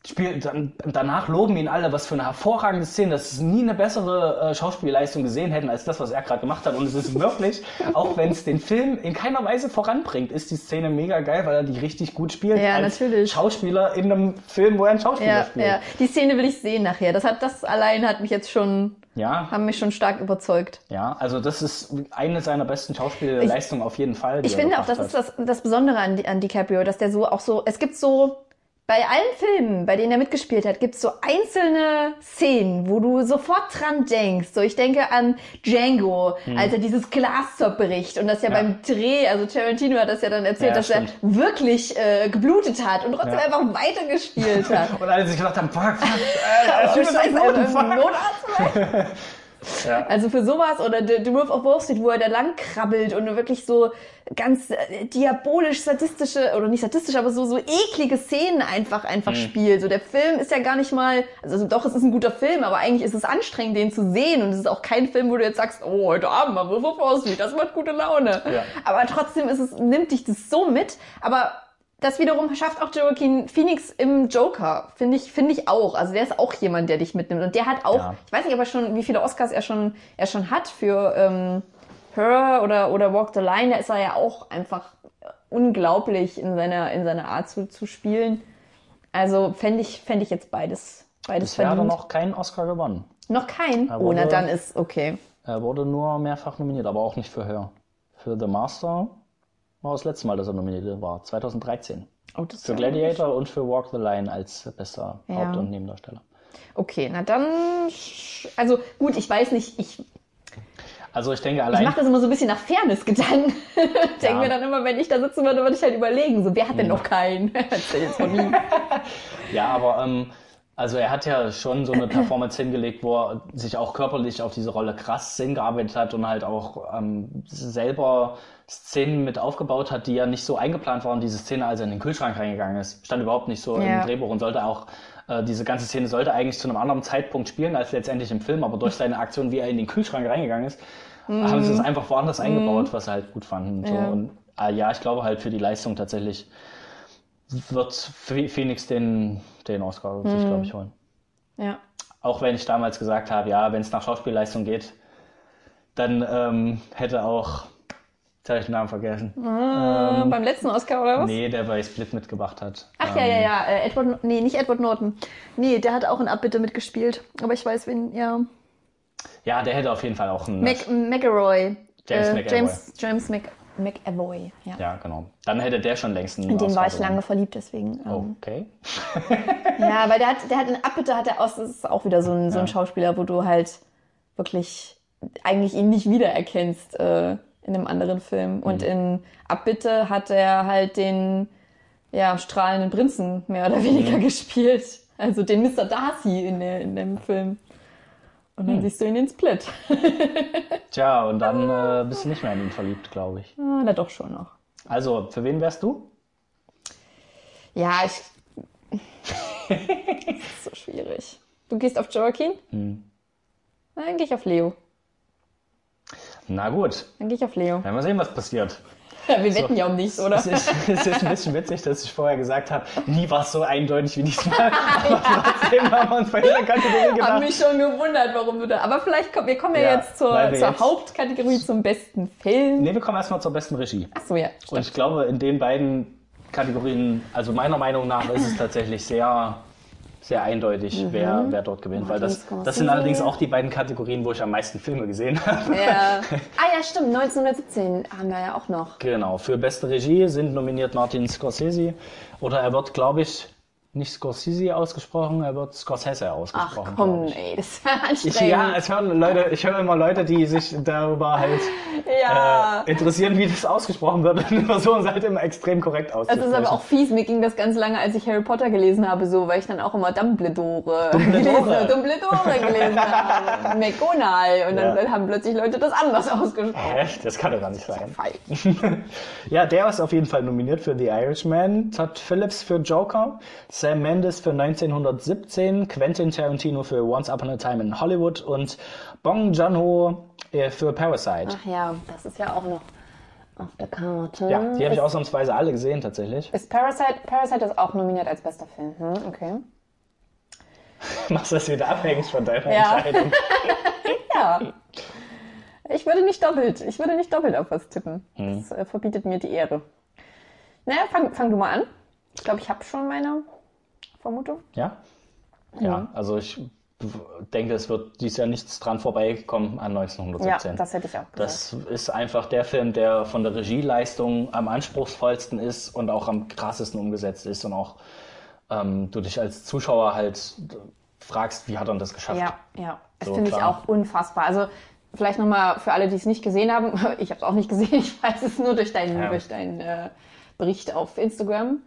spielt dann danach loben ihn alle, was für eine hervorragende Szene, dass sie nie eine bessere äh, Schauspielleistung gesehen hätten als das, was er gerade gemacht hat und es ist wirklich, auch wenn es den Film in keiner Weise voranbringt, ist die Szene mega geil, weil er die richtig gut spielt Ja, als natürlich. Schauspieler in einem Film, wo er einen Schauspieler Ja, spielt. ja. Die Szene will ich sehen nachher. Das hat, das allein hat mich jetzt schon, Ja, haben mich schon stark überzeugt. ja, also das ist eine seiner besten Schauspielleistungen auf jeden Fall. Ich finde auch, das ist hat. das, das Besondere an, an DiCaprio, dass der so auch so, es gibt so, bei allen Filmen, bei denen er mitgespielt hat, gibt es so einzelne Szenen, wo du sofort dran denkst. So, ich denke an Django, als er dieses Glas zerbricht und das ja, Hm. Ja. beim Dreh, also Tarantino hat das ja dann erzählt, Ja, dass stimmt. er wirklich äh, geblutet hat und trotzdem Ja. einfach weitergespielt hat. Und alle sich gedacht haben, fuck, fuck, äh. Notarzt? Ja. Also für sowas oder The, The Wolf of Wall Street, wo er da lang krabbelt und wirklich so ganz äh, diabolisch sadistische oder nicht sadistisch, aber so so eklige Szenen einfach einfach spielt. So der Film ist ja gar nicht mal, also doch es ist ein guter Film, aber eigentlich ist es anstrengend den zu sehen und es ist auch kein Film, wo du jetzt sagst, oh heute Abend mal Wolf of Wall Street, das macht gute Laune. Ja. Aber trotzdem ist es nimmt dich das so mit, aber das wiederum schafft auch Joaquin Phoenix im Joker, finde ich, finde ich auch. Also der ist auch jemand, der dich mitnimmt. Und der hat auch, Ja. ich weiß nicht, aber schon, wie viele Oscars er schon, er schon hat für ähm, Her oder, oder Walk the Line. Da ist er ja auch einfach unglaublich in seiner, in seiner Art zu, zu spielen. Also fände ich, fände ich jetzt beides, beides Bisher hat er noch keinen Oscar gewonnen. noch kein? Er Oh, na wurde- dann ist okay. Er wurde nur mehrfach nominiert, aber auch nicht für Her. Für The Master war das letzte Mal, dass er nominiert war, 2013. Oh, das Für Gladiator und für Walk the Line als bester Ja. Haupt- und Nebendarsteller. Okay, na dann, also gut, ich weiß nicht, ich Also ich denke Ich allein. mache das immer so ein bisschen nach Fairness-Gedanken. Denke Ja. mir dann immer, wenn ich da sitzen würde, würde ich halt überlegen, so, wer hat denn noch keinen? Erzähl jetzt von ihm. Ja, aber ähm, also er hat ja schon so eine Performance hingelegt, wo er sich auch körperlich auf diese Rolle krass hingearbeitet hat und halt auch ähm, selber Szenen mit aufgebaut hat, die ja nicht so eingeplant waren. Diese Szene, als er in den Kühlschrank reingegangen ist, stand überhaupt nicht so Ja. im Drehbuch und sollte auch äh, diese ganze Szene sollte eigentlich zu einem anderen Zeitpunkt spielen als letztendlich im Film, aber durch seine Aktion, wie er in den Kühlschrank reingegangen ist, haben sie es einfach woanders eingebaut, was sie halt gut fanden. So. Ja. Und äh, ja, ich glaube halt für die Leistung tatsächlich wird Phoenix den, den Oscar sich, glaube ich, holen. Ja. Auch wenn ich damals gesagt habe, ja, wenn es nach Schauspielleistung geht, dann ähm, hätte auch, jetzt habe ich den Namen vergessen, Äh, beim letzten Oscar oder was? nee, der bei Split mitgebracht hat. Ach ja, ja, ja, äh, Edward, nee, nicht Edward Norton. Nee, der hat auch in Abbitte mitgespielt. Aber ich weiß, wen, ja. Ja, der hätte auf jeden Fall auch einen. Mac, McElroy. James äh, McAvoy. James, James Mc, McAvoy, ja. ja, genau. Dann hätte der schon längst einen In den war ich lange verliebt, deswegen. Ähm, Okay. Ja, weil der hat, der hat in Abbitte hat er aus, das ist auch wieder so ein, so ein Ja. Schauspieler, wo du halt wirklich eigentlich ihn nicht wiedererkennst äh, in einem anderen Film. Mhm. Und in Abbitte hat er halt den ja, strahlenden Prinzen mehr oder weniger Mhm. gespielt. Also den Mr. Darcy in, der, in dem Film. Und dann siehst du ihn in Split. Tja, und dann äh, bist du nicht mehr in ihn verliebt, glaube ich. ah, na doch schon noch. Also, für wen wärst du? Ja, ich. das ist so schwierig. Du gehst auf Joaquin? Hm. Dann gehe ich auf Leo. Na gut, Dann gehe ich auf Leo. werden wir sehen, was passiert. Wir wetten ja um nichts, oder? Es ist, es ist ein bisschen witzig, dass ich vorher gesagt habe, nie war es so eindeutig wie diesmal. Aber trotzdem haben wir uns bei dieser Kategorie gedacht. mich schon gewundert, warum du da. Aber vielleicht kommen wir kommen ja, Ja, jetzt zur, zur jetzt- Hauptkategorie zum besten Film. Nee, wir kommen erstmal zur besten Regie. Achso, ja. Und ich glaube, in den beiden Kategorien, also meiner Meinung nach, ist es tatsächlich sehr, sehr eindeutig, wer, wer dort gewinnt. Weil das, das sind allerdings auch die beiden Kategorien, wo ich am meisten Filme gesehen habe. Ja. Ah ja, stimmt. 1917 haben wir ja auch noch. Genau, für beste Regie sind nominiert Martin Scorsese. Oder er wird, glaube ich, nicht Scorsese ausgesprochen, er wird Scorsese Ach ausgesprochen. komm, glaub ich. ey, das ist ja Ich, anstrengend. ja, es hören Leute, ich höre immer Leute, die sich darüber halt Ja. äh, interessieren, wie das ausgesprochen wird. Und die versuchen es halt immer extrem korrekt Das auszusprechen. ist aber auch fies. Mir ging das ganz lange, als ich Harry Potter gelesen habe, so, weil ich dann auch immer Dumbledore, Dumbledore. gelesen habe. Dumbledore gelesen habe. McGonagall. Und dann Ja. haben plötzlich Leute das anders ausgesprochen. Echt? Das kann doch gar nicht sein. Falsch. Ja, der ist auf jeden Fall nominiert für The Irishman, Todd Phillips für Joker, Sam Mendes für 1917, Quentin Tarantino für Once Upon a Time in Hollywood und Bong Joon-ho äh, für Parasite. Ach ja, das ist ja auch noch auf der Karte. Ja, die habe ich ausnahmsweise alle gesehen tatsächlich. ist Parasite, Parasite ist auch nominiert als bester Film. Hm, okay. Machst das wieder abhängig von deiner Ja. Entscheidung. Ja. Ich würde nicht doppelt, ich würde nicht doppelt auf was tippen. Hm. Das äh, verbietet mir die Ehre. Naja, fang, fang du mal an. Ich glaube, ich habe schon meine Vermutung. Ja? Ja, also ich denke, es wird dieses Jahr nichts dran vorbeikommen an Ja, 1917. das hätte ich auch gesagt. Das ist einfach der Film, der von der Regieleistung am anspruchsvollsten ist und auch am krassesten umgesetzt ist und auch ähm, du dich als Zuschauer halt fragst, wie hat er das geschafft? Ja, ja. Das So, finde ich auch unfassbar. Also vielleicht nochmal für alle, die es nicht gesehen haben. Ich habe es auch nicht gesehen. Ich weiß es nur durch deinen, Ja. durch deinen äh, Bericht auf Instagram.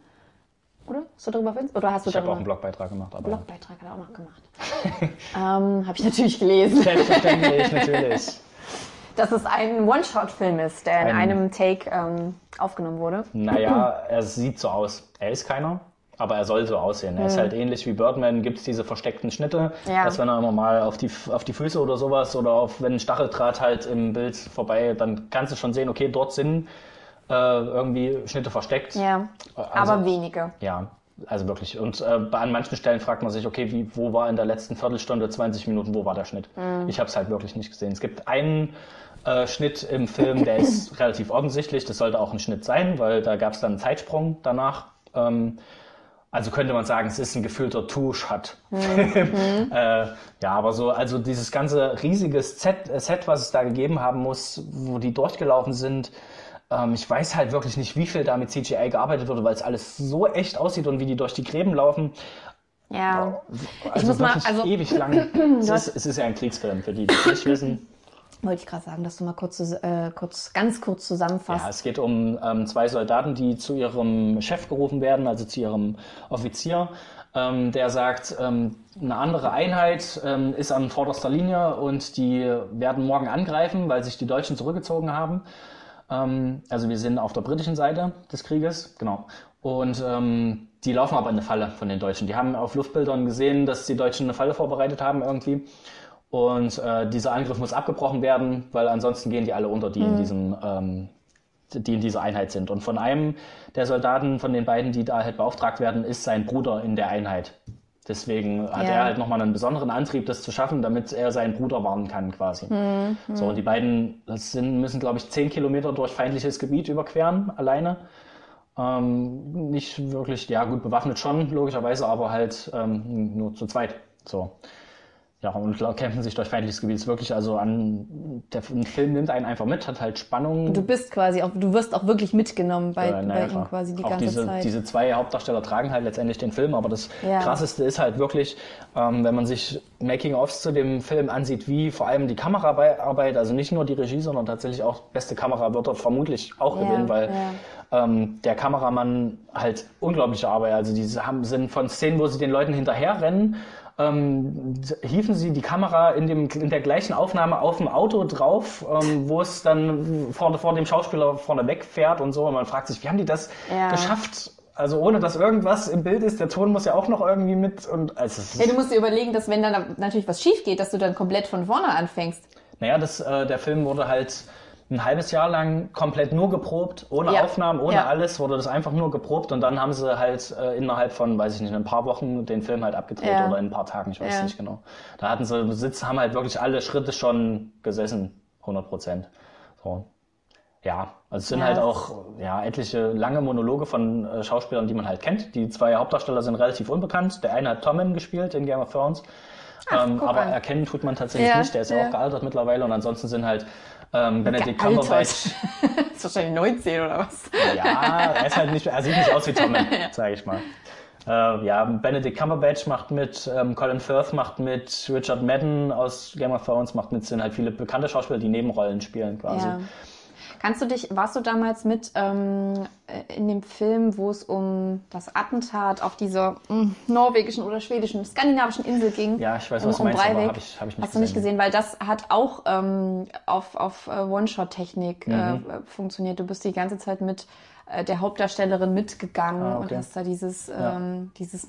Oder? Hast du darüber Instagram? Oder hast du Ich habe auch einen Blogbeitrag gemacht, aber Blogbeitrag hat er auch noch gemacht. ähm, habe ich natürlich gelesen. selbstverständlich natürlich. Dass es ein One-Shot-Film ist, der in Ein- einem Take ähm, aufgenommen wurde. Naja, er sieht so aus. Er ist keiner, aber er soll so aussehen. Er ist halt ähnlich wie Birdman, gibt es diese versteckten Schnitte. Ja. dass wenn er immer mal auf die, auf die Füße oder sowas oder auf, wenn ein Stacheldraht halt im Bild vorbei, dann kannst du schon sehen, okay, dort sind äh, irgendwie Schnitte versteckt. Ja, Also- aber wenige. Ja, also wirklich. Und äh, an manchen Stellen fragt man sich, okay, wie, wo war in der letzten Viertelstunde, 20 Minuten, wo war der Schnitt? Mhm. Ich habe es halt wirklich nicht gesehen. Es gibt einen äh, Schnitt im Film, der ist relativ offensichtlich. Das sollte auch ein Schnitt sein, weil da gab es dann einen Zeitsprung danach. Ähm, also könnte man sagen, es ist ein gefühlter Two-Shot. Mhm. äh, ja, aber so, also dieses ganze riesige Set, äh, Set, was es da gegeben haben muss, wo die durchgelaufen sind, ähm, ich weiß halt wirklich nicht, wie viel da mit CGI gearbeitet wurde, weil es alles so echt aussieht und wie die durch die Gräben laufen. Ja. Also muss mal- also- ewig lang. es, ist, es ist ja ein Kriegsfilm, für die, die es nicht wissen. Wollte ich gerade sagen, dass du mal kurz, äh, kurz ganz kurz zusammenfasst. Ja, es geht um ähm, zwei Soldaten, die zu ihrem Chef gerufen werden, also zu ihrem Offizier. Ähm, der sagt, ähm, eine andere Einheit ähm, ist an vorderster Linie und die werden morgen angreifen, weil sich die Deutschen zurückgezogen haben. Ähm, also wir sind auf der britischen Seite des Krieges, genau. Und ähm, die laufen aber in eine Falle von den Deutschen. Die haben auf Luftbildern gesehen, dass die Deutschen eine Falle vorbereitet haben irgendwie. Und äh, dieser Angriff muss abgebrochen werden, weil ansonsten gehen die alle unter, die in diesem ähm, die in dieser Einheit sind. Und von einem der Soldaten, von den beiden, die da halt beauftragt werden, ist sein Bruder in der Einheit. Deswegen hat Ja. er halt nochmal einen besonderen Antrieb, das zu schaffen, damit er seinen Bruder warnen kann, quasi. So, und die beiden sind, müssen, glaube ich, zehn Kilometer durch feindliches Gebiet überqueren, alleine. Ähm, nicht wirklich, ja gut, bewaffnet schon, logischerweise, aber halt ähm, nur zu zweit. So. Ja, und kämpfen sich durch feindliches Gebiet. Ist wirklich, also an, der Film nimmt einen einfach mit, hat halt Spannung. Du bist quasi auch, du wirst auch wirklich mitgenommen bei, Ja, na bei ihm quasi die auch ganze diese, Zeit. diese zwei Hauptdarsteller tragen halt letztendlich den Film, aber das Ja. krasseste ist halt wirklich, ähm, wenn man sich Making-ofs zu dem Film ansieht, wie vor allem die Kameraarbeit, also nicht nur die Regie, sondern tatsächlich auch beste Kamera wird er vermutlich auch Ja, gewinnen, weil ähm, der Kameramann halt unglaubliche Arbeit, also die haben, sind von Szenen, wo sie den Leuten hinterherrennen, ähm, hieven sie die Kamera in, dem, in der gleichen Aufnahme auf dem Auto drauf, ähm, wo es dann vor, vor dem Schauspieler vorne wegfährt und so. Und man fragt sich, wie haben die das Ja. geschafft? Also ohne dass irgendwas im Bild ist, der Ton muss ja auch noch irgendwie mit und also Ja, du musst dir überlegen, dass wenn dann natürlich was schief geht, dass du dann komplett von vorne anfängst. naja, das, äh, der Film wurde halt ein halbes Jahr lang komplett nur geprobt, ohne Ja. Aufnahmen, ohne Ja. alles, wurde das einfach nur geprobt und dann haben sie halt äh, innerhalb von, weiß ich nicht, ein paar Wochen den Film halt abgedreht Ja. oder in ein paar Tagen, ich weiß nicht genau. Da hatten sie Sitz, haben halt wirklich alle Schritte schon gesessen, 100 Prozent. So. Ja, also es sind halt auch ja, etliche lange Monologe von äh, Schauspielern, die man halt kennt. Die zwei Hauptdarsteller sind relativ unbekannt. Der eine hat Tommen gespielt in Game of Thrones. ähm, guck aber an. erkennen tut man tatsächlich Ja, nicht. Der ist ja, ja. auch gealtert mittlerweile. Und ansonsten sind halt ähm, Benedict. Cumberbatch. ist wahrscheinlich 19 oder was? Ja, er ist halt nicht, er sieht nicht aus wie Tommen, sage ich mal. Äh, ja, Benedict Cumberbatch macht mit, ähm, Colin Firth macht mit, Richard Madden aus Game of Thrones macht mit, sind halt viele bekannte Schauspieler, die Nebenrollen spielen quasi. Ja. Kannst du dich, warst du damals mit ähm, äh, in dem Film, wo es um das Attentat auf dieser mh, norwegischen oder schwedischen, skandinavischen Insel ging? Ja, ich weiß, um, was du um meinst, aber Breivik? hab ich- hab ich nicht Hast du nicht gesehen. weil das hat auch ähm, auf, auf äh, One-Shot-Technik Mhm. äh, funktioniert. Du bist die ganze Zeit mit äh, der Hauptdarstellerin mitgegangen Ah, und okay. hast da dieses, ähm, dieses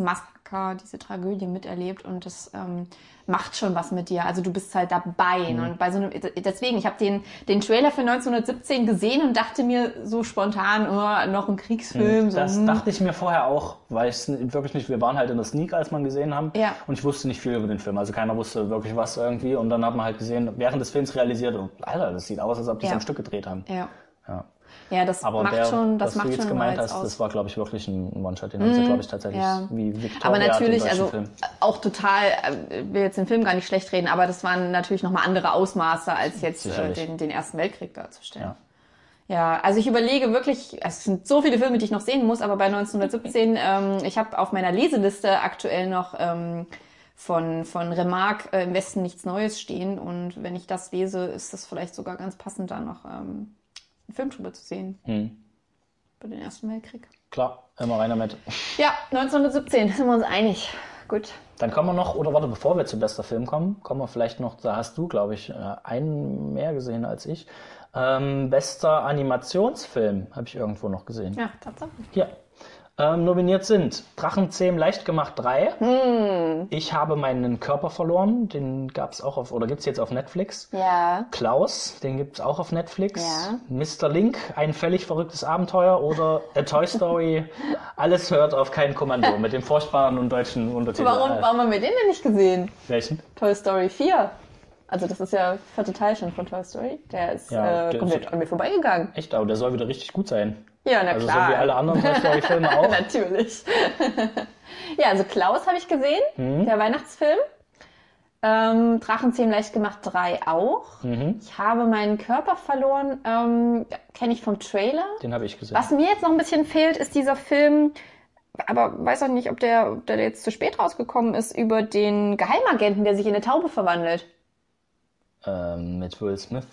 Massaker, diese Tragödie miterlebt und das ähm, macht schon was mit dir. Also du bist halt dabei. Mhm. Ne? Und bei so einem, deswegen, ich habe den, den Trailer für 1917 gesehen und dachte mir so spontan, oh, noch ein Kriegsfilm. so, Mhm. Das hm. dachte ich mir vorher auch, weil ich es wirklich nicht, wir waren halt in der Sneak, als man gesehen haben. Ja. Und ich wusste nicht viel über den Film. Also keiner wusste wirklich was irgendwie. Und dann hat man halt gesehen, während des Films realisiert, oh, Alter, das sieht aus, als ob die Ja. am Stück gedreht haben. Ja. Ja. Ja, das Aber macht der, schon, das was macht du jetzt gemeint hast, aus. das war, glaube ich, wirklich ein One-Shot. Den haben sie, glaube ich, tatsächlich ja. wie Victoria Aber natürlich, also Film. auch total, äh, ich will jetzt den Film gar nicht schlecht reden, aber das waren natürlich nochmal andere Ausmaße, als jetzt äh, den, den Ersten Weltkrieg darzustellen. Ja. Ja, also ich überlege wirklich, es sind so viele Filme, die ich noch sehen muss, aber bei 1917, ähm, ich habe auf meiner Leseliste aktuell noch ähm, von, von Remarque äh, im Westen nichts Neues stehen und wenn ich das lese, ist das vielleicht sogar ganz passend, da noch ähm, einen Film drüber zu sehen. Hm. Über den Ersten Weltkrieg. Klar, immer rein damit. Ja, 1917, sind wir uns einig. Gut. Dann kommen wir noch, oder warte, bevor wir zu bester Film kommen, kommen wir vielleicht noch, da hast du, glaube ich, äh, einen mehr gesehen als ich. Ähm, bester Animationsfilm habe ich irgendwo noch gesehen. Ja, Tatsache. Hier. Ähm, nominiert sind Drachenzähm leicht gemacht 3. Hm. Ich habe meinen Körper verloren. Den gab es auch auf, oder gibt es jetzt auf Netflix. Ja. Klaus, den gibt es auch auf Netflix. Ja. Mr. Link, ein völlig verrücktes Abenteuer. Oder A Toy Story, alles hört auf kein Kommando. Mit dem furchtbaren und deutschen Untertitel. Warum, Äh, warum haben wir den denn nicht gesehen? Welchen? Toy Story 4. Also das ist ja vierte Teil schon von Toy Story. Der ist Ja, äh, der- komplett an mir vorbeigegangen. Echt, aber der soll wieder richtig gut sein. Ja, na Also klar. so wie alle anderen Toy Story Filme auch. Natürlich. ja, also Klaus habe ich gesehen, Mhm. der Weihnachtsfilm. Ähm, Drachenzähm leicht gemacht 3 auch. Mhm. Ich habe meinen Körper verloren, ähm, kenne ich vom Trailer. Den habe ich gesehen. Was mir jetzt noch ein bisschen fehlt, ist dieser Film, aber weiß auch nicht, ob der, ob der jetzt zu spät rausgekommen ist, über den Geheimagenten, der sich in eine Taube verwandelt. Ähm, mit Will Smith.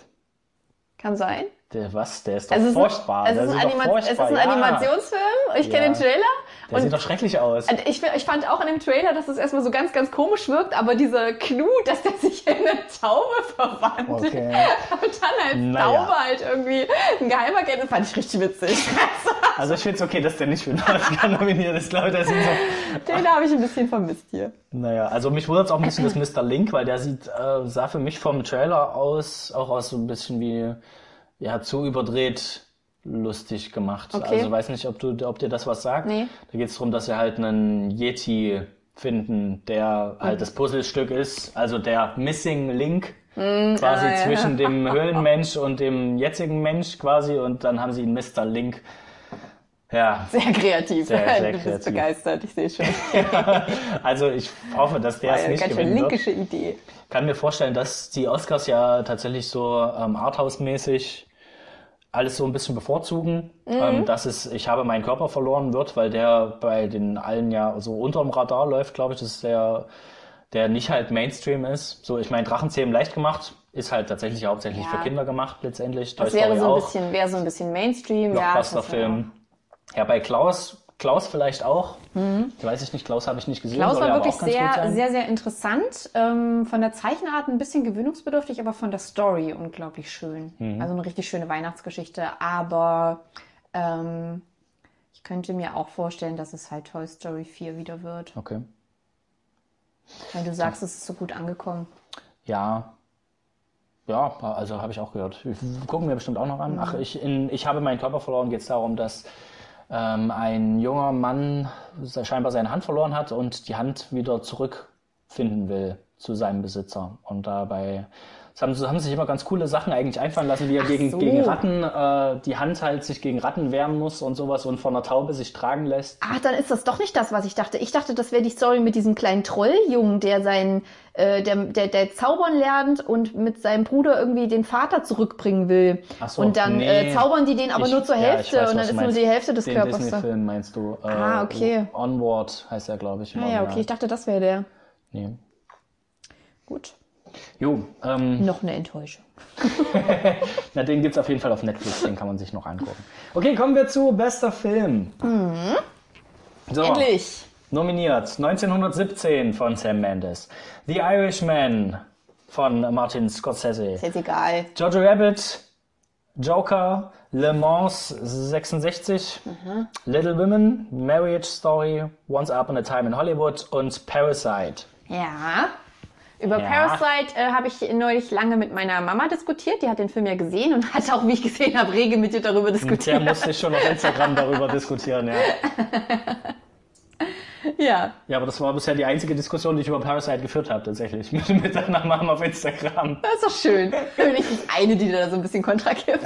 Kann sein. Der was? Der ist doch Es ist, furchtbar. ein, es ist, ein, es ist ja. Animationsfilm. Ich kenne Ja. den Trailer. Der Und sieht doch schrecklich aus. Ich, ich fand auch in dem Trailer, dass es erstmal so ganz, ganz komisch wirkt, aber dieser Clou, dass der sich in eine Taube verwandelt Okay. und dann als Naja. Taube halt irgendwie ein Geheimagent, fand ich richtig witzig. Also ich finde es okay, dass der nicht für den Oscar nominiert ist. glaube, der ist so. Den habe ich ein bisschen vermisst hier. Naja, also mich wundert es auch ein bisschen das Mr. Link, weil der sieht, äh, sah für mich vom Trailer aus, auch aus so ein bisschen wie, ja, zu überdreht lustig gemacht. Okay. Also weiß nicht, ob du, ob dir das was sagt. Nee. Da geht es darum, dass sie halt einen Yeti finden, der halt Mhm. das Puzzlestück ist, also der Missing Link quasi ah, ja. zwischen dem Höhlenmensch und dem jetzigen Mensch quasi und dann haben sie einen Mr. Link. Ja, Sehr kreativ. Sehr, sehr du bist kreativ. begeistert, ich sehe schon. also ich hoffe, dass der es Eine nicht ganz schön gewinnen wird. linkische Idee. kann mir vorstellen, dass die Oscars ja tatsächlich so ähm, Arthouse-mäßig alles so ein bisschen bevorzugen, Mhm. ähm, dass es Ich habe meinen Körper verloren wird, weil der bei den allen ja so unterm Radar läuft, glaube ich, das ist der, der nicht halt Mainstream ist. So, ich meine, Drachenzähmen leicht gemacht, ist halt tatsächlich hauptsächlich Ja. für Kinder gemacht letztendlich. Toy Das wäre Story so ein auch. bisschen, wäre so ein bisschen Mainstream. Ja, Blockbuster-Film. Ja, bei Klaus, Klaus vielleicht auch. Weiß ich nicht, Klaus habe ich nicht gesehen. Mhm. Klaus war wirklich sehr, sehr, sehr interessant. Ähm, von der Zeichenart ein bisschen gewöhnungsbedürftig, aber von der Story unglaublich schön. Mhm. Also eine richtig schöne Weihnachtsgeschichte. Aber ähm, ich könnte mir auch vorstellen, dass es halt Toy Story 4 wieder wird. Okay. Weil du sagst, es ist so gut angekommen. Ja. Ja, also habe ich auch gehört. Gucken wir bestimmt auch noch an. Ach, ich, in, ich habe meinen Körper verloren. Geht es darum, dass ähm, ein junger Mann scheinbar seine Hand verloren hat und die Hand wieder zurückfinden will zu seinem Besitzer. Und dabei es haben, haben sich immer ganz coole Sachen eigentlich einfallen lassen, wie er Ach gegen, so. gegen Ratten äh, die Hand halt sich gegen Ratten wehren muss und sowas und von einer Taube sich tragen lässt. Ach, dann ist das doch nicht das, was ich dachte. Ich dachte, das wäre die Story mit diesem kleinen Trolljungen, der sein, äh, der, der, der zaubern lernt und mit seinem Bruder irgendwie den Vater zurückbringen will. Ach so, und dann nee. äh, zaubern die den aber Ich- nur zur ja, Hälfte weiß, und dann ist nur die Hälfte des Den Körpers da. Disney-Film meinst du? Äh, Ah, okay. Onward heißt er, glaube ich. Ah ja, okay, ich dachte, das wäre der. Nee. Gut. Jo, ähm, Noch eine Enttäuschung. na, den gibt's auf jeden Fall auf Netflix, den kann man sich noch angucken. Okay, kommen wir zu bester Film. So, Endlich! nominiert 1917 von Sam Mendes, The Irishman von Martin Scorsese, Ist jetzt egal. Jojo Rabbit, Joker, Le Mans 66, Little Women, Marriage Story, Once Upon a Time in Hollywood und Parasite. Ja. Über Ja. Parasite äh, habe ich neulich lange mit meiner Mama diskutiert. Die hat den Film ja gesehen und hat auch, wie ich gesehen habe, rege mit dir darüber Der diskutiert. musste ich schon auf Instagram darüber diskutieren, ja. Ja. Ja, aber das war bisher die einzige Diskussion, die ich über Parasite geführt habe, tatsächlich. Mit, mit deiner Mama auf Instagram. Das ist doch schön. Wenigstens eine, die da so ein bisschen Kontra gibt.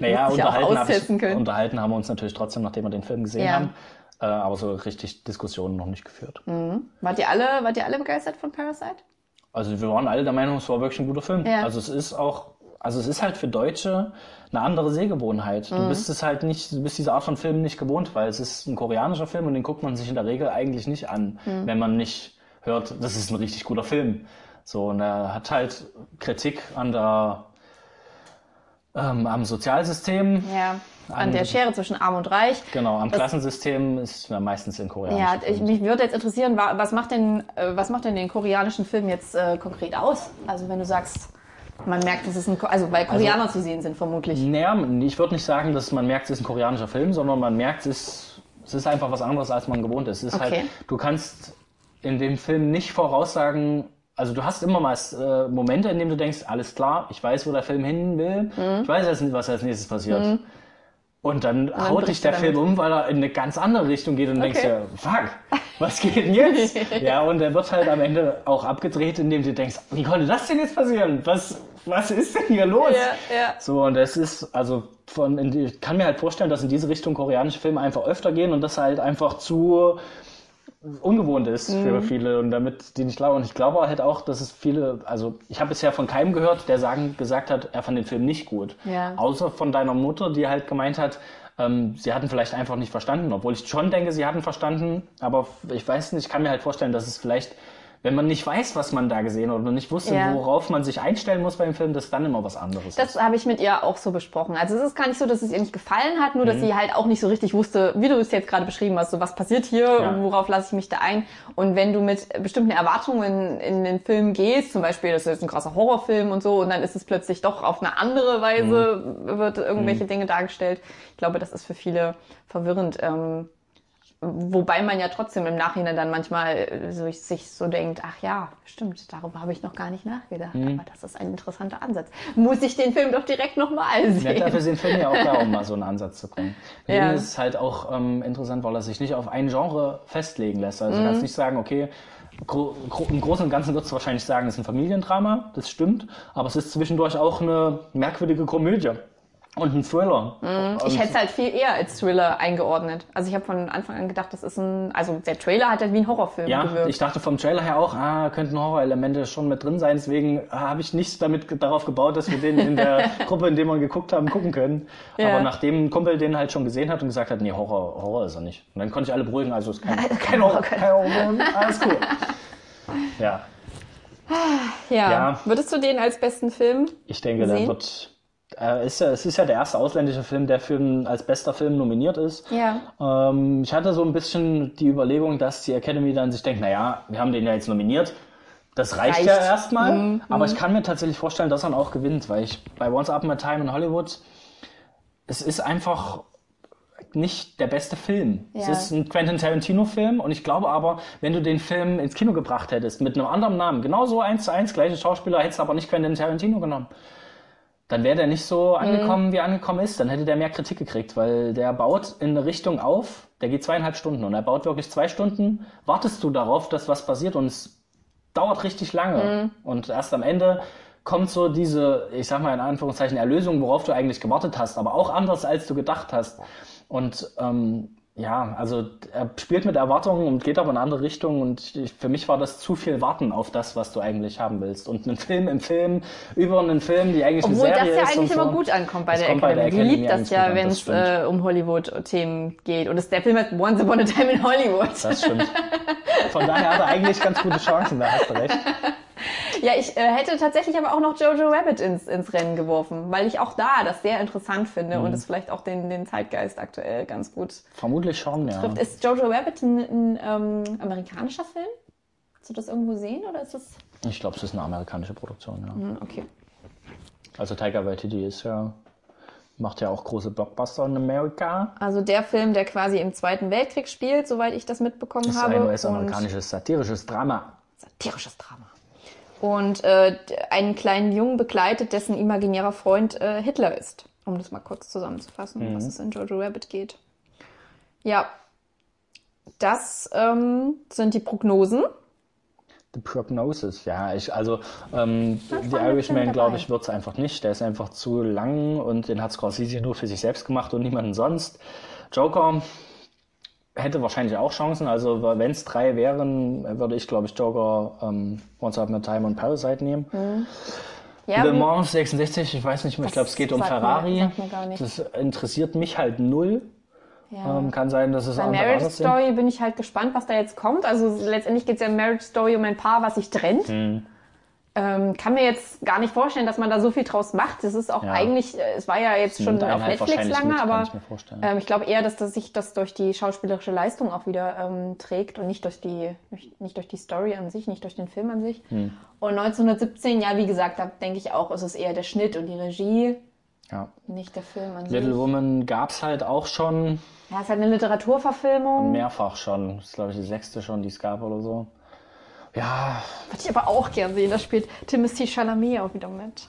Naja, unterhalten, hab ich, unterhalten haben wir uns natürlich trotzdem, nachdem wir den Film gesehen Ja. haben. Äh, aber so richtig Diskussionen noch nicht geführt. Wart ihr alle, wart ihr alle begeistert von Parasite? Also wir waren alle der Meinung, es war wirklich ein guter Film. Ja. Also es ist auch, also es ist halt für Deutsche eine andere Sehgewohnheit. Mhm. Du bist es halt nicht, du bist diese Art von Film nicht gewohnt, weil es ist ein koreanischer Film und den guckt man sich in der Regel eigentlich nicht an, Mhm. wenn man nicht hört, das ist ein richtig guter Film. So, und er hat halt Kritik an der, ähm, am Sozialsystem, Ja. An An- der Schere zwischen Arm und Reich. genau, am Das- Klassensystem ist ja meistens in koreanischen Ja, ich, mich würde jetzt interessieren, wa- was macht denn, äh, was macht denn den koreanischen Film jetzt äh, konkret aus? Also wenn du sagst, man merkt, es ist ein, also weil Koreaner zu sehen sind vermutlich. Naja, ich würde nicht sagen, dass man merkt, es ist ein koreanischer Film, sondern man merkt, es ist, es ist einfach was anderes, als man gewohnt ist. Es ist Okay. halt, du kannst in dem Film nicht voraussagen, also du hast immer mal äh, Momente, in denen du denkst, alles klar, ich weiß, wo der Film hin will, Mhm. ich weiß jetzt nicht, was als nächstes passiert. Und dann dann haut dich der Film um, weil er in eine ganz andere Richtung geht und denkst Okay. dir, fuck, was geht denn jetzt? ja, und der wird halt am Ende auch abgedreht, indem du denkst, wie konnte das denn jetzt passieren? Was, was ist denn hier los? Ja, ja. So, und das ist, also von, ich kann mir halt vorstellen, dass in diese Richtung koreanische Filme einfach öfter gehen und das halt einfach zu ungewohnt ist Mhm. für viele und damit die nicht glauben. Und ich glaube halt auch, dass es viele, also ich habe bisher von keinem gehört, der sagen, gesagt hat, er fand den Film nicht gut. Ja. Außer von deiner Mutter, die halt gemeint hat, ähm, sie hatten vielleicht einfach nicht verstanden, obwohl ich schon denke, sie hatten verstanden, aber ich weiß nicht, ich kann mir halt vorstellen, dass es vielleicht, wenn man nicht weiß, was man da gesehen hat oder nicht wusste, Ja. worauf man sich einstellen muss beim Film, dass dann immer was anderes Das ist. habe ich mit ihr auch so besprochen. Also es ist gar nicht so, dass es ihr nicht gefallen hat, nur dass Mhm. sie halt auch nicht so richtig wusste, wie du es jetzt gerade beschrieben hast, so was passiert hier, Ja. worauf lasse ich mich da ein. Und wenn du mit bestimmten Erwartungen in den Film gehst, zum Beispiel, das ist jetzt ein krasser Horrorfilm und so, und dann ist es plötzlich doch auf eine andere Weise, Mhm. wird irgendwelche Dinge dargestellt. Ich glaube, das ist für viele verwirrend. Ähm, Wobei man ja trotzdem im Nachhinein dann manchmal äh, so, sich so denkt, ach ja, stimmt, darüber habe ich noch gar nicht nachgedacht. Mhm. Aber das ist ein interessanter Ansatz. Muss ich den Film doch direkt nochmal Ja, sehen? dafür sind Filme ja auch da, um mal so einen Ansatz zu bringen. Für Ja. ist es halt auch ähm, interessant, weil er sich nicht auf ein Genre festlegen lässt. Also du Mhm. kannst nicht sagen, okay, gro gro im Großen und Ganzen würdest du wahrscheinlich sagen, es ist ein Familiendrama, das stimmt, aber es ist zwischendurch auch eine merkwürdige Komödie und ein Thriller. Mhm. Ich Und- hätte es halt viel eher als Thriller eingeordnet. Also ich habe von Anfang an gedacht, das ist ein, also der Trailer hat halt wie ein Horrorfilm ja, gewirkt. ich dachte vom Trailer her auch, ah, könnten Horrorelemente schon mit drin sein. Deswegen ah, habe ich nicht damit darauf gebaut, dass wir den in der Gruppe, in der wir geguckt haben, gucken können. Ja. Aber nachdem ein Kumpel den halt schon gesehen hat und gesagt hat, nee, Horror, Horror ist er nicht. Und dann konnte ich alle beruhigen, also ist kein, kein Horror, kein Horror, alles cool. Ja, ja. ja. Würdest du den als besten Film? ich denke, der Sehen? wird. Äh, ist ja, es ist ja der erste ausländische Film, der für einen, als bester Film nominiert ist. Ja. Ähm, ich hatte so ein bisschen die Überlegung, dass die Academy dann sich denkt, naja, wir haben den ja jetzt nominiert. Das reicht, Reicht. ja erstmal. Mhm, Aber ich kann mir tatsächlich vorstellen, dass er auch gewinnt, weil ich bei Once Upon a Time in Hollywood, es ist einfach nicht der beste Film. Es Ja. ist ein Quentin Tarantino-Film und ich glaube aber, wenn du den Film ins Kino gebracht hättest mit einem anderen Namen, genauso eins zu eins, gleiche Schauspieler, hättest du aber nicht Quentin Tarantino genommen. Dann wäre der nicht so angekommen, wie er angekommen ist. Dann hätte der mehr Kritik gekriegt, weil der baut in eine Richtung auf, der geht zweieinhalb Stunden und er baut wirklich zwei Stunden, wartest du darauf, dass was passiert und es dauert richtig lange. Und erst am Ende kommt so diese, ich sag mal in Anführungszeichen, Erlösung, worauf du eigentlich gewartet hast, aber auch anders, als du gedacht hast. Und ähm, ja, also er spielt mit Erwartungen und geht aber in eine andere Richtung und ich, für mich war das zu viel Warten auf das, was du eigentlich haben willst. Und ein Film im Film über einen Film, die eigentlich Obwohl eine das Serie ja ist eigentlich und so. immer gut ankommt bei Das der kommt bei Academy. der Die Academy liebt das eigentlich ja, wenn das es äh, um Hollywood-Themen geht. Und das, der Film hat Once Upon a Time in Hollywood. Das stimmt. Von daher hat er eigentlich ganz gute Chancen, da hast du recht. Ja, ich äh, hätte tatsächlich aber auch noch Jojo Rabbit ins, ins Rennen geworfen, weil ich auch da das sehr interessant finde Mhm. und es vielleicht auch den, den Zeitgeist aktuell ganz gut Vermutlich schon, ja. trifft. Ist Jojo Rabbit ein, ein ähm, amerikanischer Film? Hast du das irgendwo sehen oder ist das... Ich glaube, es ist eine amerikanische Produktion, ja. Hm, okay. Also Taika Waititi ist ja, macht ja auch große Blockbuster in Amerika. Also der Film, der quasi im Zweiten Weltkrieg spielt, soweit ich das mitbekommen Das ist habe. ein US-amerikanisches satirisches Drama. satirisches Drama. Und äh, einen kleinen Jungen begleitet, dessen imaginärer Freund äh, Hitler ist. Um das mal kurz zusammenzufassen, um was es in Jojo Rabbit geht. Ja, das ähm, sind die Prognosen. The Prognosis, ja, ich, also ähm, The Irishman, glaube ich, wird's einfach nicht. Der ist einfach zu lang und den hat Scorsese nur für sich selbst gemacht und niemanden sonst. Joker hätte wahrscheinlich auch Chancen. Also wenn es drei wären, würde ich, glaube ich, Joker, ähm, Once Upon a Time und Parasite nehmen. Ja, Le Mans 66, ich weiß nicht mehr, ich glaube, es geht um mir- Ferrari. mir. Das interessiert mich halt null. ja. Ähm, kann sein, dass es Bei Marriage. Story bin ich halt gespannt, was da jetzt kommt. Also letztendlich geht es ja in Marriage Story um ein Paar, was sich trennt. Hm. Ähm, kann mir jetzt gar nicht vorstellen, dass man da so viel draus macht. Das ist auch Ja. eigentlich, äh, es war ja jetzt schon auf Netflix lange, mit, aber ich ähm, ich glaube eher, dass das sich das durch die schauspielerische Leistung auch wieder ähm, trägt und nicht durch die nicht durch die Story an sich, nicht durch den Film an sich. Hm. Und 1917, ja, wie gesagt, da denke ich auch, ist es eher der Schnitt und die Regie, Ja. nicht der Film an Little sich. Woman gab's halt auch schon Ja, es ist halt eine Literaturverfilmung. mehrfach schon. Das ist, glaube ich, die sechste schon, die es gab oder so. Ja, Würde ich aber auch gern sehen. Da spielt Timothy Chalamet auch wieder mit.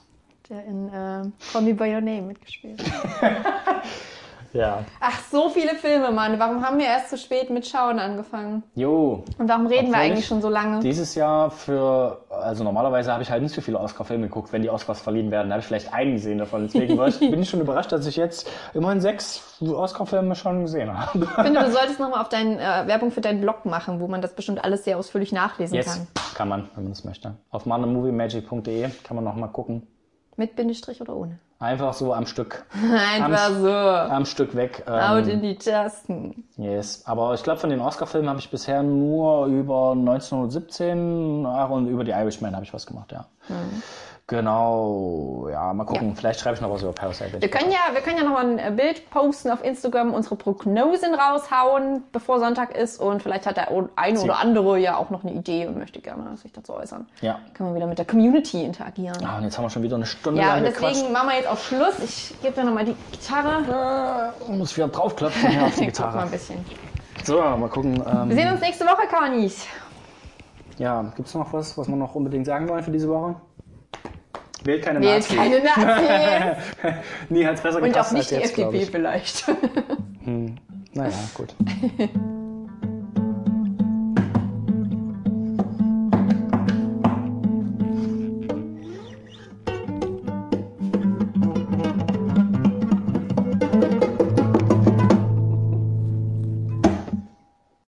Der in äh, Call Me By Your Name mitgespielt hat. ja. Ach, so viele Filme, Mann. Warum haben wir erst zu spät mit Schauen angefangen? Jo, Und warum reden wir Obwohl eigentlich ich schon so lange? dieses Jahr für, also normalerweise habe ich halt nicht so viele Oscar-Filme geguckt. Wenn die Oscars verliehen werden, habe ich vielleicht einen gesehen davon. Deswegen ich, bin ich schon überrascht, dass ich jetzt immerhin sechs Oscar-Filme schon gesehen habe. Ich finde, du solltest nochmal auf deinen äh, Werbung für deinen Blog machen, wo man das bestimmt alles sehr ausführlich nachlesen Jetzt kann. kann man, wenn man das möchte. Auf monomoviemagic.de kann man noch mal gucken. Mit Bindestrich oder ohne? Einfach so am Stück, Einfach so. am Stück weg. Out Ähm, in die Tasten. yes. Aber ich glaube, von den Oscar-Filmen habe ich bisher nur über 1917 ach, und über die Irishman habe ich was gemacht, ja. Mhm. Genau, ja, mal gucken. Vielleicht schreibe ich noch was über Parasite. Wir können ja, wir können ja nochmal ein äh, Bild posten auf Instagram, unsere Prognosen raushauen, bevor Sonntag ist. Und vielleicht hat der ein oder andere ja auch noch eine Idee und möchte gerne sich dazu äußern. Ja. Können wir wieder mit der Community interagieren. Ah, und jetzt haben wir schon wieder eine Stunde Ja, lang und deswegen gequatscht. machen wir jetzt auch Schluss. Ich gebe dir nochmal die Gitarre. Ich muss wieder draufklopfen hier auf die Guck mal Gitarre. ein bisschen. So, mal gucken. Wir Ähm, sehen uns nächste Woche, Cornies. ja, gibt es noch was, was wir noch unbedingt sagen wollen für diese Woche? Wählt keine Wählt Nazis. keine Nazis. Nie hat's besser Und gepasst auch nicht als die jetzt, FDP ich. vielleicht. Naja, gut.